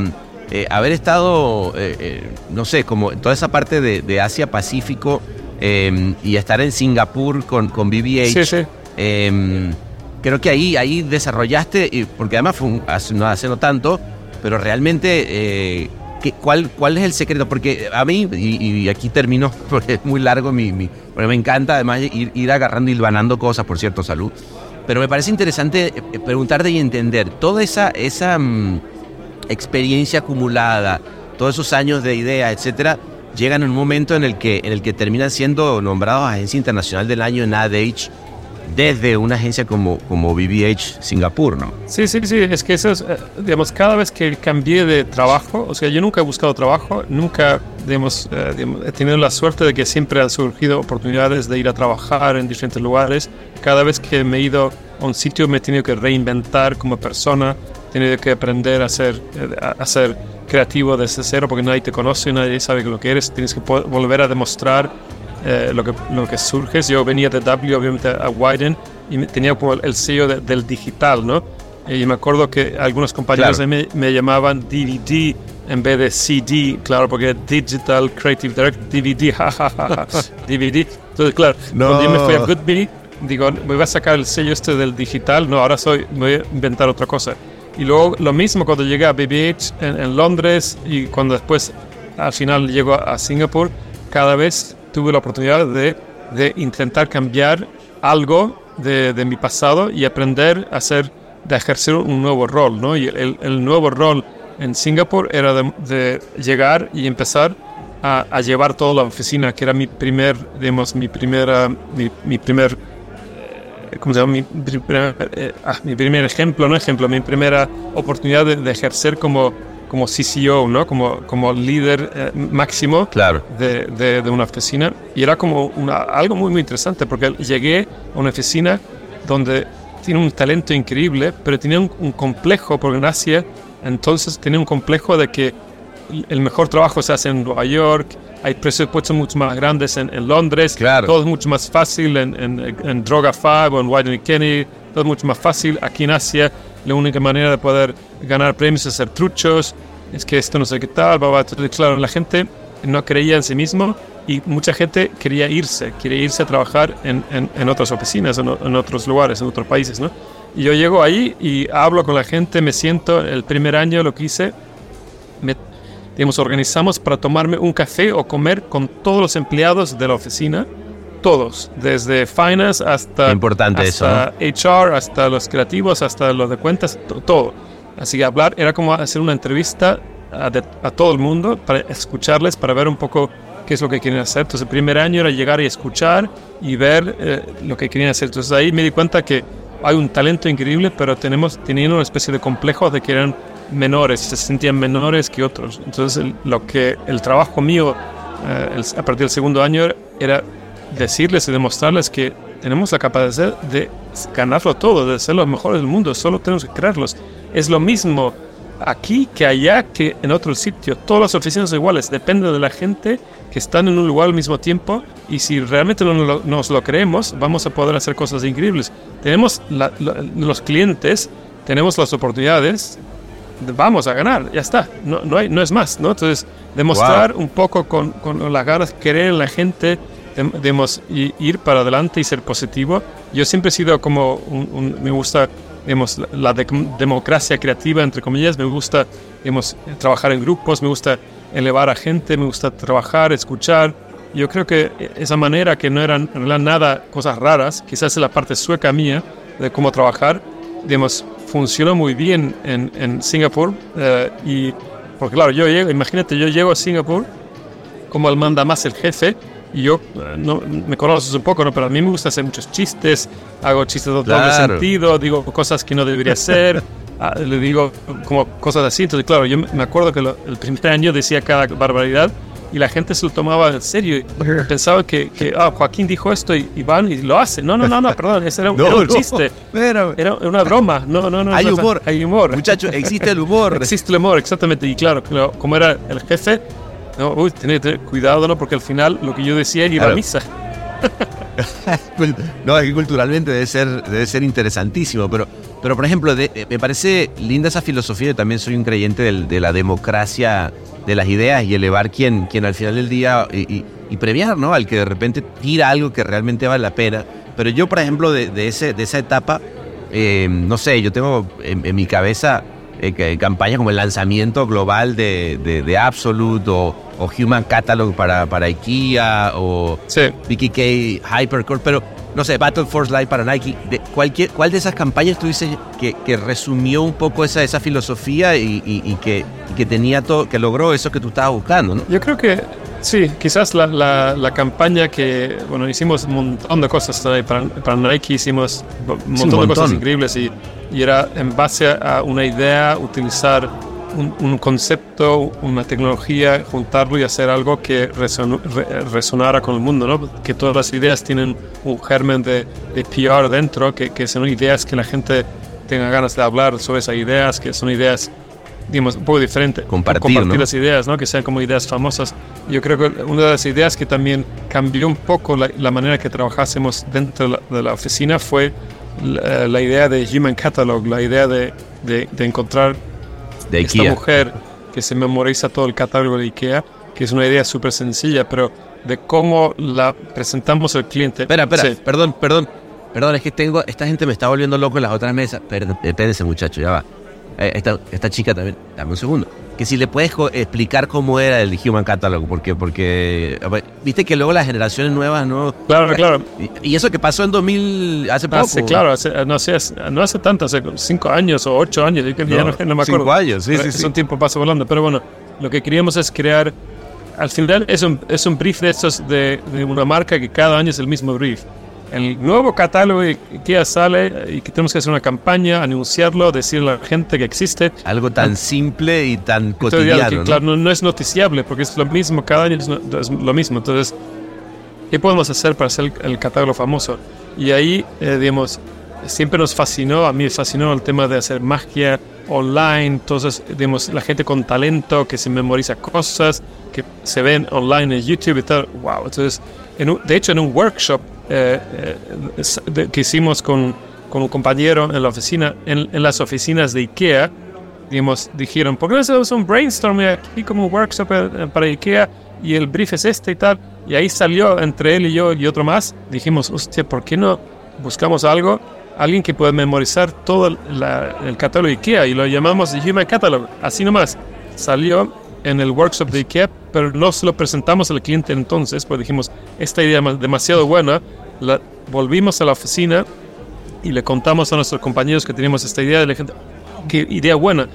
[SPEAKER 1] eh, haber estado, eh, no sé, como toda esa parte de, de Asia-Pacífico y estar en Singapur con, con BBH.
[SPEAKER 4] Sí, sí.
[SPEAKER 1] Em, creo que ahí, ahí desarrollaste, porque además fue un, hace, no hace no tanto, pero realmente, ¿qué, cuál, ¿cuál es el secreto? Porque a mí, y, aquí termino, porque es muy largo, porque me encanta además ir, agarrando y hilvanando cosas, por cierto, salud. Pero me parece interesante preguntarte y entender toda esa, esa mm, experiencia acumulada, todos esos años de idea, etcétera, llegan en un momento en el que, en el que terminan siendo nombrados Agencia Internacional del Año en AdAge desde una agencia como, como BBH Singapur, ¿no?
[SPEAKER 4] Sí, sí, sí, es que eso es, digamos, cada vez que cambié de trabajo, o sea, yo nunca he buscado trabajo, nunca, eh, digamos, he tenido la suerte de que siempre han surgido oportunidades de ir a trabajar en diferentes lugares. Cada vez que me he ido a un sitio me he tenido que reinventar como persona, he tenido que aprender a ser, a ser creativo desde cero porque nadie te conoce, nadie sabe lo que eres, tienes que volver a demostrar eh, lo, que, lo que surge. Yo venía de W, obviamente, a Widen y tenía como el sello de, del digital, ¿no? Y me acuerdo que algunos compañeros claro. me, me, llamaban DVD en vez de CD, claro, porque Digital Creative Direct, DVD, jajaja, DVD. Entonces, claro, no. cuando yo me fui a Goodby, digo, me voy a sacar el sello este del digital, no, ahora soy, me voy a inventar otra cosa. Y luego lo mismo cuando llegué a BBH en, en Londres y cuando después al final llego a, a Singapur, cada vez tuve la oportunidad de, de intentar cambiar algo de, de, mi pasado y aprender a hacer, de ejercer un nuevo rol, ¿no? Y el, el nuevo rol en Singapur era de, de llegar y empezar a, a, llevar toda la oficina, que era mi primer, digamos, mi primera, mi, mi primer, eh, ¿cómo se llama? Mi, primer, eh, ah, mi primer ejemplo, no ejemplo, mi primera oportunidad de, de ejercer como como CCO, ¿no? Como, como líder eh, máximo
[SPEAKER 1] claro.
[SPEAKER 4] de, de, de, una oficina. Y era como una, algo muy, muy interesante porque llegué a una oficina donde tiene un talento increíble, pero tenía un, un complejo porque en Asia entonces tenía un complejo de que el mejor trabajo se hace en Nueva York, hay presupuestos mucho más grandes en, en Londres,
[SPEAKER 1] claro.
[SPEAKER 4] todo es mucho más fácil en, en, en Droga 5 o en Wyden Kenny, todo es mucho más fácil. Aquí en Asia la única manera de poder ganar premios es hacer truchos, es que esto no sé qué tal, bla. claro, la gente no creía en sí mismo y mucha gente quería irse, quería irse a trabajar en, en, en otras oficinas, en, en, otros lugares, en otros países, ¿no? Y yo llego ahí y hablo con la gente, me siento, el primer año lo que hice, me, digamos, organizamos para tomarme un café o comer con todos los empleados de la oficina, todos, desde finance hasta,
[SPEAKER 1] Importante
[SPEAKER 4] hasta
[SPEAKER 1] eso,
[SPEAKER 4] ¿no? HR, hasta los creativos, hasta los de cuentas, todo. Así que hablar era como hacer una entrevista a, de, a, todo el mundo para escucharles, para ver un poco qué es lo que quieren hacer. Entonces el primer año era llegar y escuchar y ver eh, lo que querían hacer. Entonces ahí me di cuenta que hay un talento increíble, pero tenemos teniendo una especie de complejo de que eran menores, se sentían menores que otros. Entonces el, lo que el trabajo mío eh, el, a partir del segundo año era decirles y demostrarles que tenemos la capacidad de ganarlo todo, de ser los mejores del mundo, solo tenemos que creerlos. Es lo mismo aquí que allá que en otro sitio. Todas las oficinas son iguales, depende de la gente que están en un lugar al mismo tiempo y si realmente no, no, nos lo creemos, vamos a poder hacer cosas increíbles. Tenemos la, la, los clientes, tenemos las oportunidades, vamos a ganar, ya está, no, no, hay, no es más, ¿no? Entonces, demostrar un poco con, con las ganas, querer en la gente, debemos ir para adelante y ser positivo. Yo siempre he sido como, un, me gusta digamos, la democracia creativa, entre comillas, me gusta digamos, trabajar en grupos, me gusta elevar a gente, me gusta trabajar, escuchar. Yo creo que esa manera que no eran en nada cosas raras, quizás es la parte sueca mía de cómo trabajar, digamos, funcionó muy bien en, en Singapur. Eh, y, porque claro, yo llego, imagínate, yo llego a Singapur como el manda más el jefe, yo, no, me conoces un poco, ¿no? pero a mí me gusta hacer muchos chistes, hago chistes de doble sentido, digo cosas que no debería hacer, ah, le digo como cosas así. Entonces, claro, yo me acuerdo que el primer año decía cada barbaridad y la gente se lo tomaba en serio. Pensaba que, que ah, Joaquín dijo esto y, van y lo hace. No, no, no, no, perdón, ese era, un chiste. Pero, era una broma. No, no, no.
[SPEAKER 1] Hay humor.
[SPEAKER 4] Hay humor.
[SPEAKER 1] Muchachos, existe el humor.
[SPEAKER 4] existe el humor, exactamente. Y claro, como era el jefe, no, uy, tenés que tener cuidado, ¿no? Porque al final lo que yo decía era ir a misa.
[SPEAKER 1] no, es que culturalmente debe ser, debe ser interesantísimo, pero, pero por ejemplo, me parece linda esa filosofía, yo también soy un creyente de, la democracia de las ideas y elevar quien, quien al final del día y, premiar, ¿no? Al que de repente tira algo que realmente vale la pena. Pero yo, por ejemplo, de, ese, de esa etapa, eh, no sé, yo tengo en mi cabeza eh, campañas como el lanzamiento global de, de, Absolute o, Human Catalog para, para IKEA o
[SPEAKER 4] sí.
[SPEAKER 1] BKK Hypercore, pero no sé, Battle Force Live para Nike. De cualquier, ¿Cuál de esas campañas tú dices que, que resumió un poco esa, esa filosofía y, y, que, que, tenía todo, que logró eso que tú estabas buscando? ¿no?
[SPEAKER 4] Yo creo que sí, quizás la, la, campaña que, bueno, hicimos un montón de cosas para, para Nike, hicimos un montón, de cosas increíbles y y era en base a una idea utilizar un, concepto, una tecnología, juntarlo y hacer algo que resonara con el mundo, ¿no? que todas las ideas tienen un germen de, de PR dentro, que, que, son ideas que la gente tenga ganas de hablar sobre esas ideas, que son ideas digamos, un poco diferentes.
[SPEAKER 1] Compartir,
[SPEAKER 4] compartir las ideas, ¿no? que sean como ideas famosas. Yo creo que una de las ideas que también cambió un poco la, la manera que trabajásemos dentro de la, de la oficina fue la, idea de Human Catalog, la idea de, de, encontrar
[SPEAKER 1] de
[SPEAKER 4] esta mujer que se memoriza todo el catálogo de IKEA, que es una idea súper sencilla, pero de cómo la presentamos al cliente.
[SPEAKER 1] Espera, espera, perdón, perdón. Perdón, es que tengo, esta gente me está volviendo loco en las otras mesas. Espérense, muchacho, ya va. Eh, esta, esta chica también, dame un segundo que si le puedes explicar cómo era el Human Catalog, porque, porque viste que luego las generaciones nuevas no...
[SPEAKER 4] Claro, claro.
[SPEAKER 1] Y, eso que pasó en 2000, hace poco.
[SPEAKER 4] Hace, claro, no, hace, no hace tanto, hace cinco años o ocho años, yo no, ya no, me acuerdo.
[SPEAKER 1] Cinco años, sí, sí,
[SPEAKER 4] Es un tiempo pasa volando, pero bueno, lo que queríamos es crear, al final es un, es un brief de estos de, de una marca que cada año es el mismo brief el nuevo catálogo que ya sale y que tenemos que hacer una campaña, anunciarlo, decirle a la gente que existe.
[SPEAKER 1] Algo tan simple y tan cotidiano.
[SPEAKER 4] ¿no? Claro, no, es noticiable porque es lo mismo, cada año es, lo mismo. Entonces, ¿qué podemos hacer para hacer el, catálogo famoso? Y ahí, eh, digamos, siempre nos fascinó, a mí me fascinó el tema de hacer magia online, entonces, digamos, la gente con talento que se memoriza cosas, que se ven online en YouTube y tal. Wow, entonces, de hecho, en un workshop eh, eh, que hicimos con, con, un compañero en la oficina, en, en, las oficinas de IKEA, digamos, dijeron, ¿por qué no hacemos un brainstorming aquí como un workshop eh, para IKEA? Y el brief es este y tal. Y ahí salió entre él y yo y otro más. Dijimos, hostia, ¿por qué no buscamos algo? Alguien que pueda memorizar todo el catálogo de IKEA y lo llamamos Human Catalog. Así nomás. Salió en el workshop de IKEA, pero no se lo presentamos al cliente entonces, pues dijimos, esta idea es demasiado buena, la, volvimos a la oficina y le contamos a nuestros compañeros que teníamos esta idea, de la gente, qué idea buena.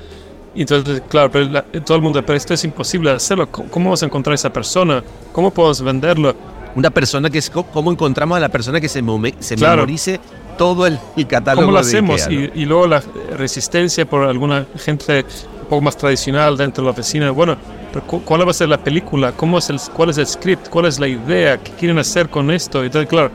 [SPEAKER 4] Y entonces, claro, pero todo el mundo, pero esto es imposible hacerlo, ¿Cómo, vamos a encontrar a esa persona? ¿Cómo podemos venderlo?
[SPEAKER 1] Una persona que es, ¿cómo encontramos a la persona que se, se memorice todo el, catálogo?
[SPEAKER 4] ¿Cómo lo hacemos? y, y, luego la resistencia por alguna gente un poco más tradicional dentro de la oficina. Bueno, ¿cuál va a ser la película? ¿Cómo es el, ¿Cuál es el script? ¿Cuál es la idea? ¿Qué quieren hacer con esto? Y todo, claro,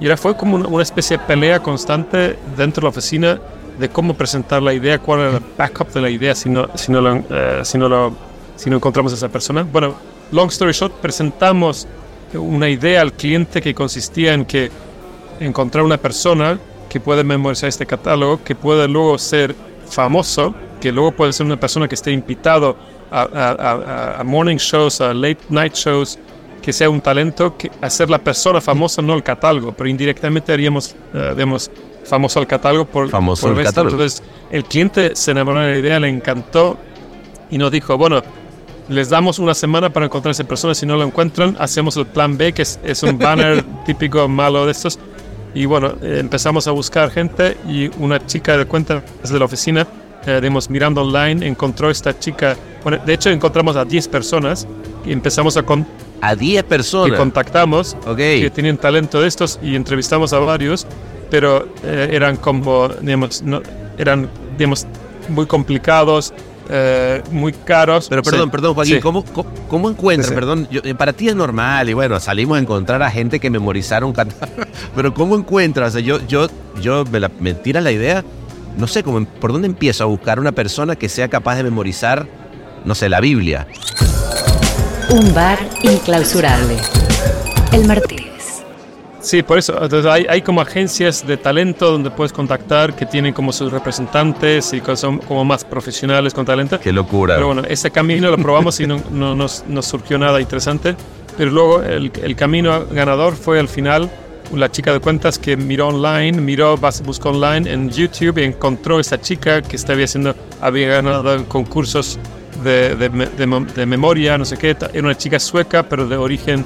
[SPEAKER 4] y era fue como una, especie de pelea constante dentro de la oficina de cómo presentar la idea, cuál era el backup de la idea si no, si no, lo, eh, si no, lo, si no encontramos a esa persona. Bueno, long story short, presentamos una idea al cliente que consistía en que encontrar una persona que puede memorizar este catálogo, que puede luego ser famoso, que luego puede ser una persona que esté invitado a, a, a, morning shows, a late night shows, que sea un talento, que hacer la persona famosa, no el catálogo, pero indirectamente haríamos, uh, digamos, famoso el catálogo por,
[SPEAKER 1] famoso
[SPEAKER 4] por
[SPEAKER 1] el catálogo.
[SPEAKER 4] Entonces, el cliente se enamoró de la idea, le encantó y nos dijo, bueno, les damos una semana para encontrar a esa persona, si no lo encuentran, hacemos el plan B, que es, es un banner típico malo de estos. Y bueno, eh, empezamos a buscar gente y una chica de cuenta de la oficina, eh, digamos, mirando online, encontró esta chica. Bueno, de hecho, encontramos a 10 personas y empezamos a, con,
[SPEAKER 1] A 10
[SPEAKER 4] que
[SPEAKER 1] personas.
[SPEAKER 4] contactamos
[SPEAKER 1] Ok.
[SPEAKER 4] que tienen talento de estos y entrevistamos a varios, pero eh, eran como, digamos, no, eran, digamos, muy complicados, eh, muy caros.
[SPEAKER 1] Pero perdón,
[SPEAKER 4] Sí.
[SPEAKER 1] perdón, Joaquín,
[SPEAKER 4] Sí.
[SPEAKER 1] ¿cómo, cómo?
[SPEAKER 4] Sí.
[SPEAKER 1] Perdón, yo- eh, para ti es normal y bueno, salimos a encontrar a gente que memorizaron catálogo. Pero ¿cómo encuentras? O sea, yo, yo, yo me, la, me tira la idea, no sé, cómo, ¿por dónde empiezo a buscar una persona que sea capaz de memorizar, no sé, la Biblia?
[SPEAKER 2] Un bar inclausurable. El Martínez.
[SPEAKER 4] Sí, por eso. Entonces hay, hay como agencias de talento donde puedes contactar que tienen como sus representantes y que son como más profesionales con talento.
[SPEAKER 1] Qué locura.
[SPEAKER 4] Pero bueno, ese camino lo probamos y no, no nos, surgió nada interesante. Pero luego el, el camino ganador fue al final la chica de cuentas que miró online, miró, buscó online en YouTube y encontró esta chica que estaba haciendo, había ganado concursos de, de, de de memoria, no sé qué. Era una chica sueca, pero de origen,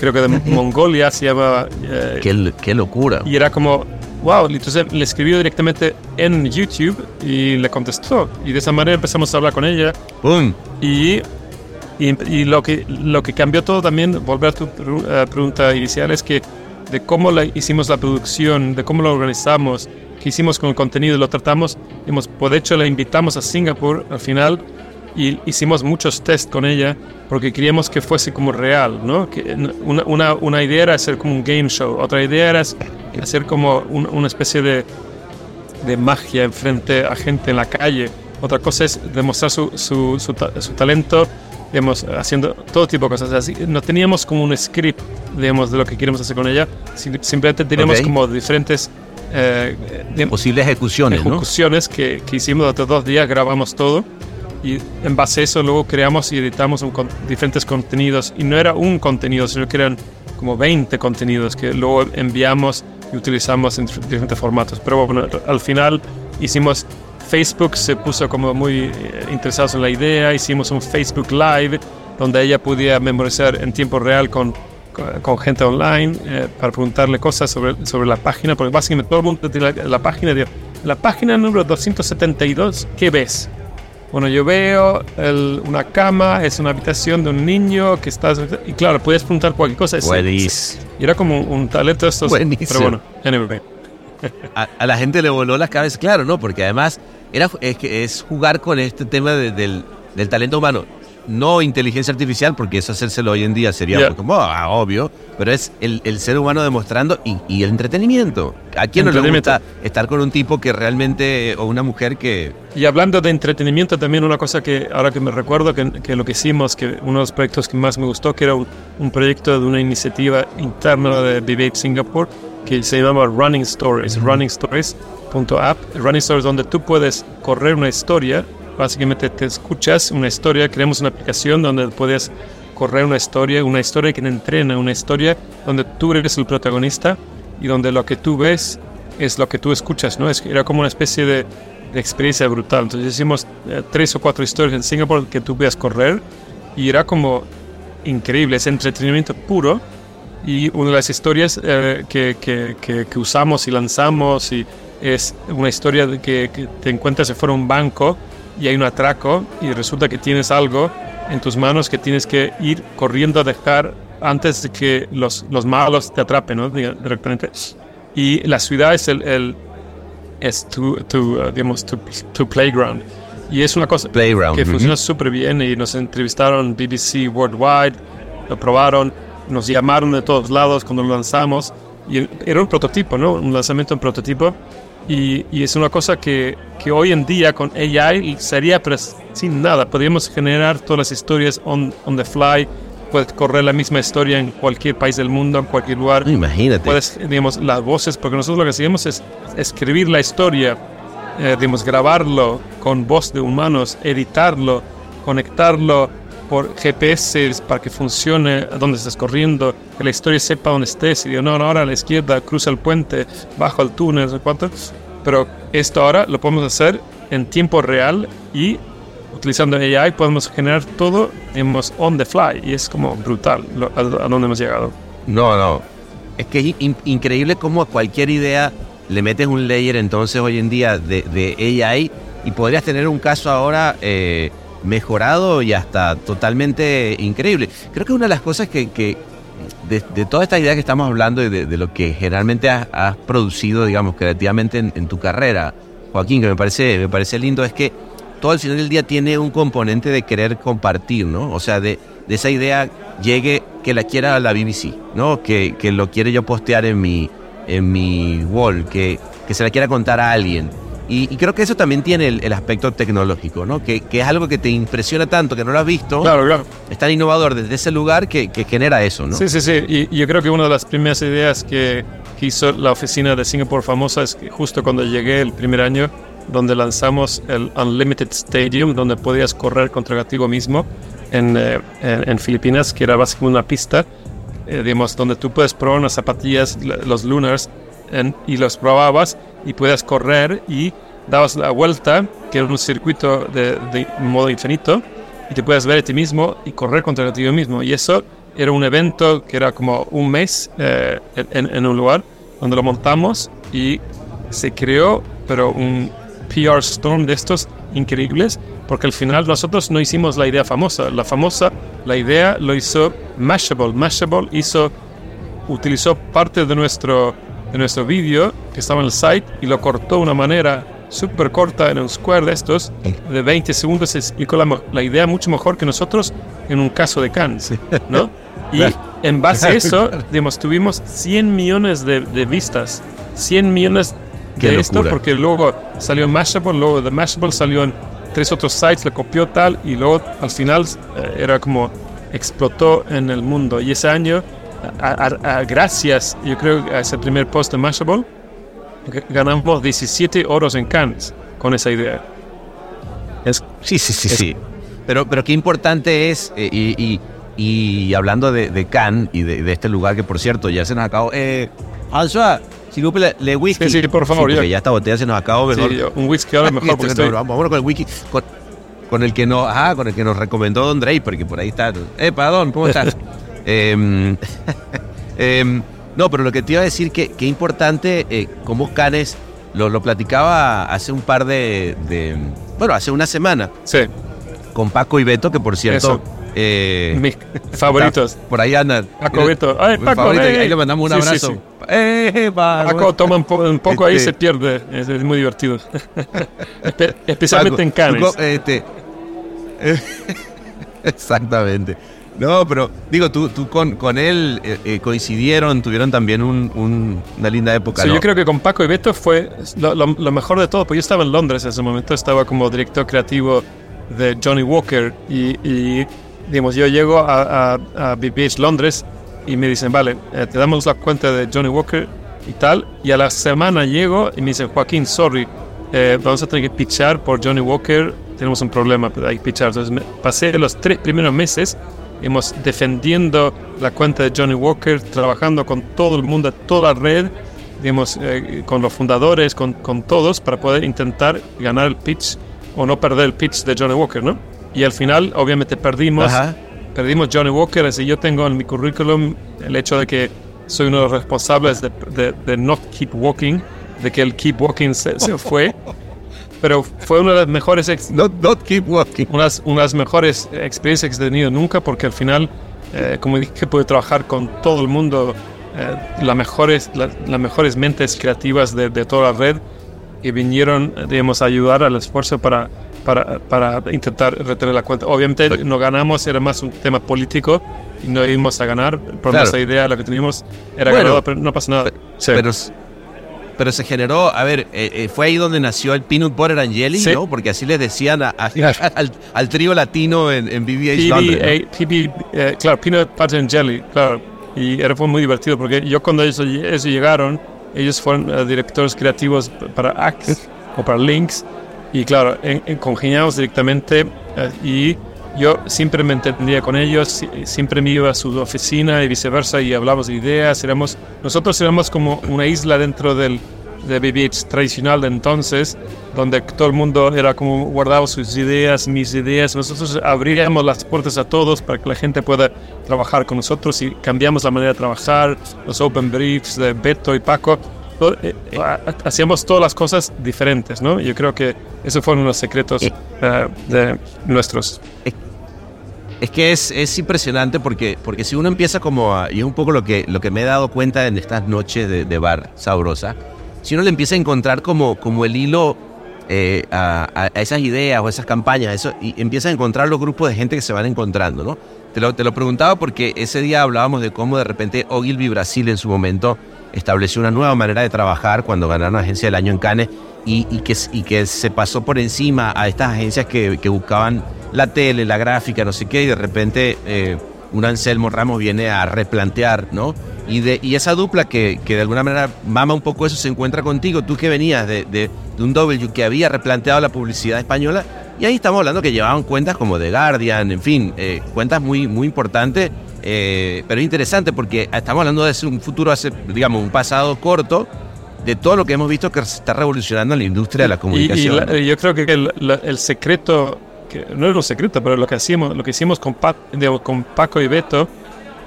[SPEAKER 4] creo que de Mongolia, se llamaba. eh,
[SPEAKER 1] qué, qué locura.
[SPEAKER 4] y era como, wow, entonces le escribió directamente en YouTube y le contestó. Y de esa manera empezamos a hablar con ella.
[SPEAKER 1] ¡Pum!
[SPEAKER 4] Y, y, y lo, que, lo que cambió todo también, volver a tu pregunta inicial, es que de cómo la, hicimos la producción, de cómo lo organizamos, qué hicimos con el contenido, lo tratamos. Hemos, por hecho, la invitamos a Singapur al final y hicimos muchos test con ella porque queríamos que fuese como real, ¿no? Que una, una, una idea era hacer como un game show, otra idea era hacer como un- una especie de, de magia enfrente a gente en la calle. Otra cosa es demostrar su, su, su, su talento, digamos, haciendo todo tipo de cosas. Así, no teníamos como un script, digamos, de lo que queremos hacer con ella. Sim- Simplemente teníamos
[SPEAKER 1] Ok.
[SPEAKER 4] como diferentes eh,
[SPEAKER 1] Posibles ejecuciones, ¿no?
[SPEAKER 4] ejecuciones que, que hicimos durante dos días, grabamos todo y en base a eso luego creamos y editamos un con- diferentes contenidos y no era un contenido, sino que eran como 20 contenidos que luego enviamos y utilizamos en dif- diferentes formatos. Pero bueno, al final hicimos Facebook, se puso como muy eh, interesados en la idea, hicimos un Facebook Live donde ella podía memorizar en tiempo real con, con, con gente online eh, para preguntarle cosas sobre, sobre la página, porque básicamente todo el mundo tiene la, la página, de, la página número 272, ¿qué ves? Bueno, yo veo el- una cama, es una habitación de un niño que está... Y claro, puedes preguntar cualquier cosa. es-
[SPEAKER 1] Buenísimo.
[SPEAKER 4] y era como un, un talento de estos...
[SPEAKER 1] Buenísimo.
[SPEAKER 4] Pero bueno, anyway.
[SPEAKER 1] a, a la gente le voló la cabeza, claro, ¿no? Porque además era, es, es jugar con este tema de- del, del talento humano. No inteligencia artificial, porque eso hacérselo hoy en día sería
[SPEAKER 4] Yeah.
[SPEAKER 1] como ah, obvio, pero es el, el ser humano demostrando y, y el entretenimiento. ¿A quién no le gusta estar con un tipo que realmente, o una mujer que...
[SPEAKER 4] Y hablando de entretenimiento, también una cosa que ahora que me recuerdo, que, que lo que hicimos, que uno de los proyectos que más me gustó, que era un, un proyecto de una iniciativa interna de Vive Singapore, que se llamaba Running Stories, runningstories.app, Running Stories, donde tú puedes correr una historia, básicamente te escuchas una historia, creamos una aplicación donde puedes correr una historia, una historia que te entrena, una historia donde tú eres el protagonista y donde lo que tú ves es lo que tú escuchas, ¿no? Es, era como una especie de, de experiencia brutal. Entonces hicimos eh, tres o cuatro historias en Singapur que tú veas correr y era como increíble, es entretenimiento puro. Y una de las historias eh, que, que, que, que usamos y lanzamos y es una historia de que, te encuentras fuera un banco y hay un atraco y resulta que tienes algo en tus manos que tienes que ir corriendo a dejar antes de que los, los malos te atrapen, ¿no? Directamente. Y la ciudad es el, el es tu, tu, uh, digamos, tu, tu playground. Y es una cosa
[SPEAKER 1] Playground,
[SPEAKER 4] que funciona súper bien y nos entrevistaron BBC Worldwide, lo probaron, nos llamaron de todos lados cuando lo lanzamos. Y era un prototipo, ¿no? Un lanzamiento en prototipo. Y, y es una cosa que, que hoy en día con AI sería pero sin nada. Podríamos generar todas las historias on, on the fly. Puedes correr la misma historia en cualquier país del mundo, en cualquier lugar
[SPEAKER 1] Imagínate.
[SPEAKER 4] puedes, digamos, las voces, porque nosotros lo que hacemos es escribir la historia eh, digamos, grabarlo con voz de humanos, editarlo, conectarlo por GPS para que funcione a dónde estás corriendo, que la historia sepa dónde estés. Y digo, no, no, ahora a la izquierda, cruza el puente, bajo el túnel, no sé cuánto. Pero esto ahora lo podemos hacer en tiempo real y utilizando AI podemos generar todo digamos, on the fly. Y es como brutal a, dónde hemos llegado.
[SPEAKER 1] No, no. Es que es increíble cómo a cualquier idea le metes un layer entonces hoy en día de, de AI y podrías tener un caso ahora eh, mejorado y hasta totalmente increíble. Creo que una de las cosas que, que de, toda esta idea que estamos hablando y de, lo que generalmente has, producido, digamos, creativamente en, tu carrera, Joaquín, que me parece, me parece lindo, es que todo al final del día tiene un componente de querer compartir, ¿no? O sea, de, de esa idea llegue que la quiera la BBC, ¿no? Que, que lo quiere yo postear en mi, en mi wall, que, que se la quiera contar a alguien. Y, creo que eso también tiene el, aspecto tecnológico, ¿no? Que, que, es algo que te impresiona tanto, que no lo has visto.
[SPEAKER 4] Claro, claro.
[SPEAKER 1] Es tan innovador desde ese lugar que, que genera eso, ¿no?
[SPEAKER 4] Sí, sí, sí. Y, yo creo que una de las primeras ideas que, hizo la oficina de Singapore famosa es que justo cuando llegué el primer año, donde lanzamos el Unlimited Stadium, donde podías correr contra ti mismo en, eh, en, Filipinas, que era básicamente una pista, eh, digamos, donde tú puedes probar unas zapatillas, los Lunars, y los probabas y puedes correr y dabas la vuelta, que era un circuito de, modo infinito, y te puedes ver a ti mismo y correr contra ti mismo. Y eso era un evento que era como un mes eh, en, un lugar donde lo montamos y se creó, pero un PR storm de estos increíbles, porque al final nosotros no hicimos la idea famosa. La famosa, la idea lo hizo Mashable. Mashable hizo, utilizó parte de nuestro de nuestro vídeo que estaba en el site y lo cortó de una manera súper corta en un square de estos, de 20 segundos, se explicó la, idea mucho mejor que nosotros en un caso de Cannes, ¿no? Y en base a eso, digamos, tuvimos 100 millones de, vistas, 100 millones de esto, porque luego salió en Mashable, luego de Mashable salió en tres otros sites, le copió tal, y luego al final eh, era como explotó en el mundo. Y ese año gracias, yo creo, a ese primer post de Mashable, ganamos 17 oros en Cannes con esa idea.
[SPEAKER 1] Es, sí, sí, sí, sí. Pero, pero qué importante es, eh, y, y, hablando de, de Cannes y de, este lugar que, por cierto, ya se nos acabó. Eh, François, si le, le whisky.
[SPEAKER 4] Sí, sí, por favor.
[SPEAKER 1] ya. esta botella se nos acabó.
[SPEAKER 4] Mejor. Sí, un whisky ahora mejor. porque estoy...
[SPEAKER 1] Vamos con el whisky. Con, el que nos, ajá, con el que nos recomendó Don Drake, porque por ahí está. Eh, perdón, ¿cómo estás? Em, em, no, pero lo que te iba a decir, que, que importante, eh, como Canes, lo, lo, platicaba hace un par de, Bueno, hace una semana.
[SPEAKER 4] Sí.
[SPEAKER 1] Con Paco y Beto, que por cierto.
[SPEAKER 4] Eh, Mis favoritos.
[SPEAKER 1] Por ahí andan.
[SPEAKER 4] Paco Beto. Ay, Paco,
[SPEAKER 1] ahí le mandamos un abrazo.
[SPEAKER 4] Eh, Paco toma un, poco ahí este se pierde. Es, muy divertido. especialmente en Canes.
[SPEAKER 1] Este, exactamente. No, pero digo, tú, tú con, con él eh, eh, coincidieron, tuvieron también una linda época.
[SPEAKER 4] Sí, yo creo que con Paco y Beto fue lo, mejor de todo, porque yo estaba en Londres en ese momento, estaba como director creativo de Johnny Walker y, digamos, yo llego a, a, BBH Londres y me dicen, vale, eh, te damos la cuenta de Johnny Walker y tal, y a la semana llego y me dicen, Joaquín, sorry, vamos a tener que pitchar por Johnny Walker, tenemos un problema, pero hay que pitchar. Entonces me pasé los tres primeros meses hemos defendiendo la cuenta de Johnny Walker, trabajando con todo el mundo, toda la red, digamos, eh, con los fundadores, con, con, todos, para poder intentar ganar el pitch o no perder el pitch de Johnny Walker, ¿no? Y al final, obviamente, perdimos. Perdimos Johnny Walker, así yo tengo en mi currículum el hecho de que soy uno de los responsables de, de, de Not Keep Walking, de que el Keep Walking se, se fue. pero fue una de las mejores
[SPEAKER 1] not, keep walking.
[SPEAKER 4] Unas, unas mejores experiencias que he tenido nunca porque al final eh, como dije pude trabajar con todo el mundo eh, las mejores las mejores mentes creativas de, de, toda la red y vinieron digamos a ayudar al esfuerzo para para, para intentar retener la cuenta. Obviamente no ganamos era más un tema político y no íbamos a ganar por nuestra idea lo que teníamos era bueno, pero no pasa nada.
[SPEAKER 1] Pero pero se generó, a ver, eh, eh, fue ahí donde nació el Peanut Butter and Jelly, ¿no? Porque así le decían al, trío latino en, en BBH
[SPEAKER 4] eh, claro, Peanut Butter and Jelly, claro. Y era, fue muy divertido porque yo cuando ellos, llegaron, ellos fueron directores creativos para Axe. comprar links. Y claro, en, congeniamos directamente eh, y yo siempre me entendía con ellos, siempre me iba a su oficina y viceversa y hablamos de ideas. Éramos, nosotros éramos como una isla dentro del, de BBH tradicional de entonces, donde todo el mundo era como guardaba sus ideas, mis ideas. Nosotros abríamos las puertas a todos para que la gente pueda trabajar con nosotros y cambiamos la manera de trabajar, los open briefs de Beto y Paco. Eh, eh, hacíamos todas las cosas diferentes, ¿no? Yo creo que esos fueron los secretos eh, de nuestros.
[SPEAKER 1] Es que es, es, impresionante porque, porque si uno empieza como a, y es un poco lo que, lo que me he dado cuenta en estas noches de, de bar sabrosa, si uno le empieza a encontrar como, como el hilo eh, a, esas ideas o esas campañas, eso, y empieza a encontrar los grupos de gente que se van encontrando, ¿no? Te lo, te lo preguntaba porque ese día hablábamos de cómo de repente Ogilvy Brasil en su momento estableció una nueva manera de trabajar cuando ganaron la agencia del año en Cannes y, que, se pasó por encima a estas agencias que, que buscaban la tele, la gráfica, no sé qué, y de repente eh, un Anselmo Ramos viene a replantear, ¿no? Y, de, y esa dupla que, que, de alguna manera mama un poco eso se encuentra contigo, tú que venías de, de, un W que había replanteado la publicidad española, y ahí estamos hablando que llevaban cuentas como The Guardian, en fin, eh, cuentas muy, muy importantes, eh, pero interesante porque estamos hablando de un futuro, hace, digamos, un pasado corto, de todo lo que hemos visto que se está revolucionando en la industria de la comunicación.
[SPEAKER 4] Y, yo creo que el, el, secreto, que no es un secreto, pero lo que hacíamos, lo que hicimos con, con Paco y Beto,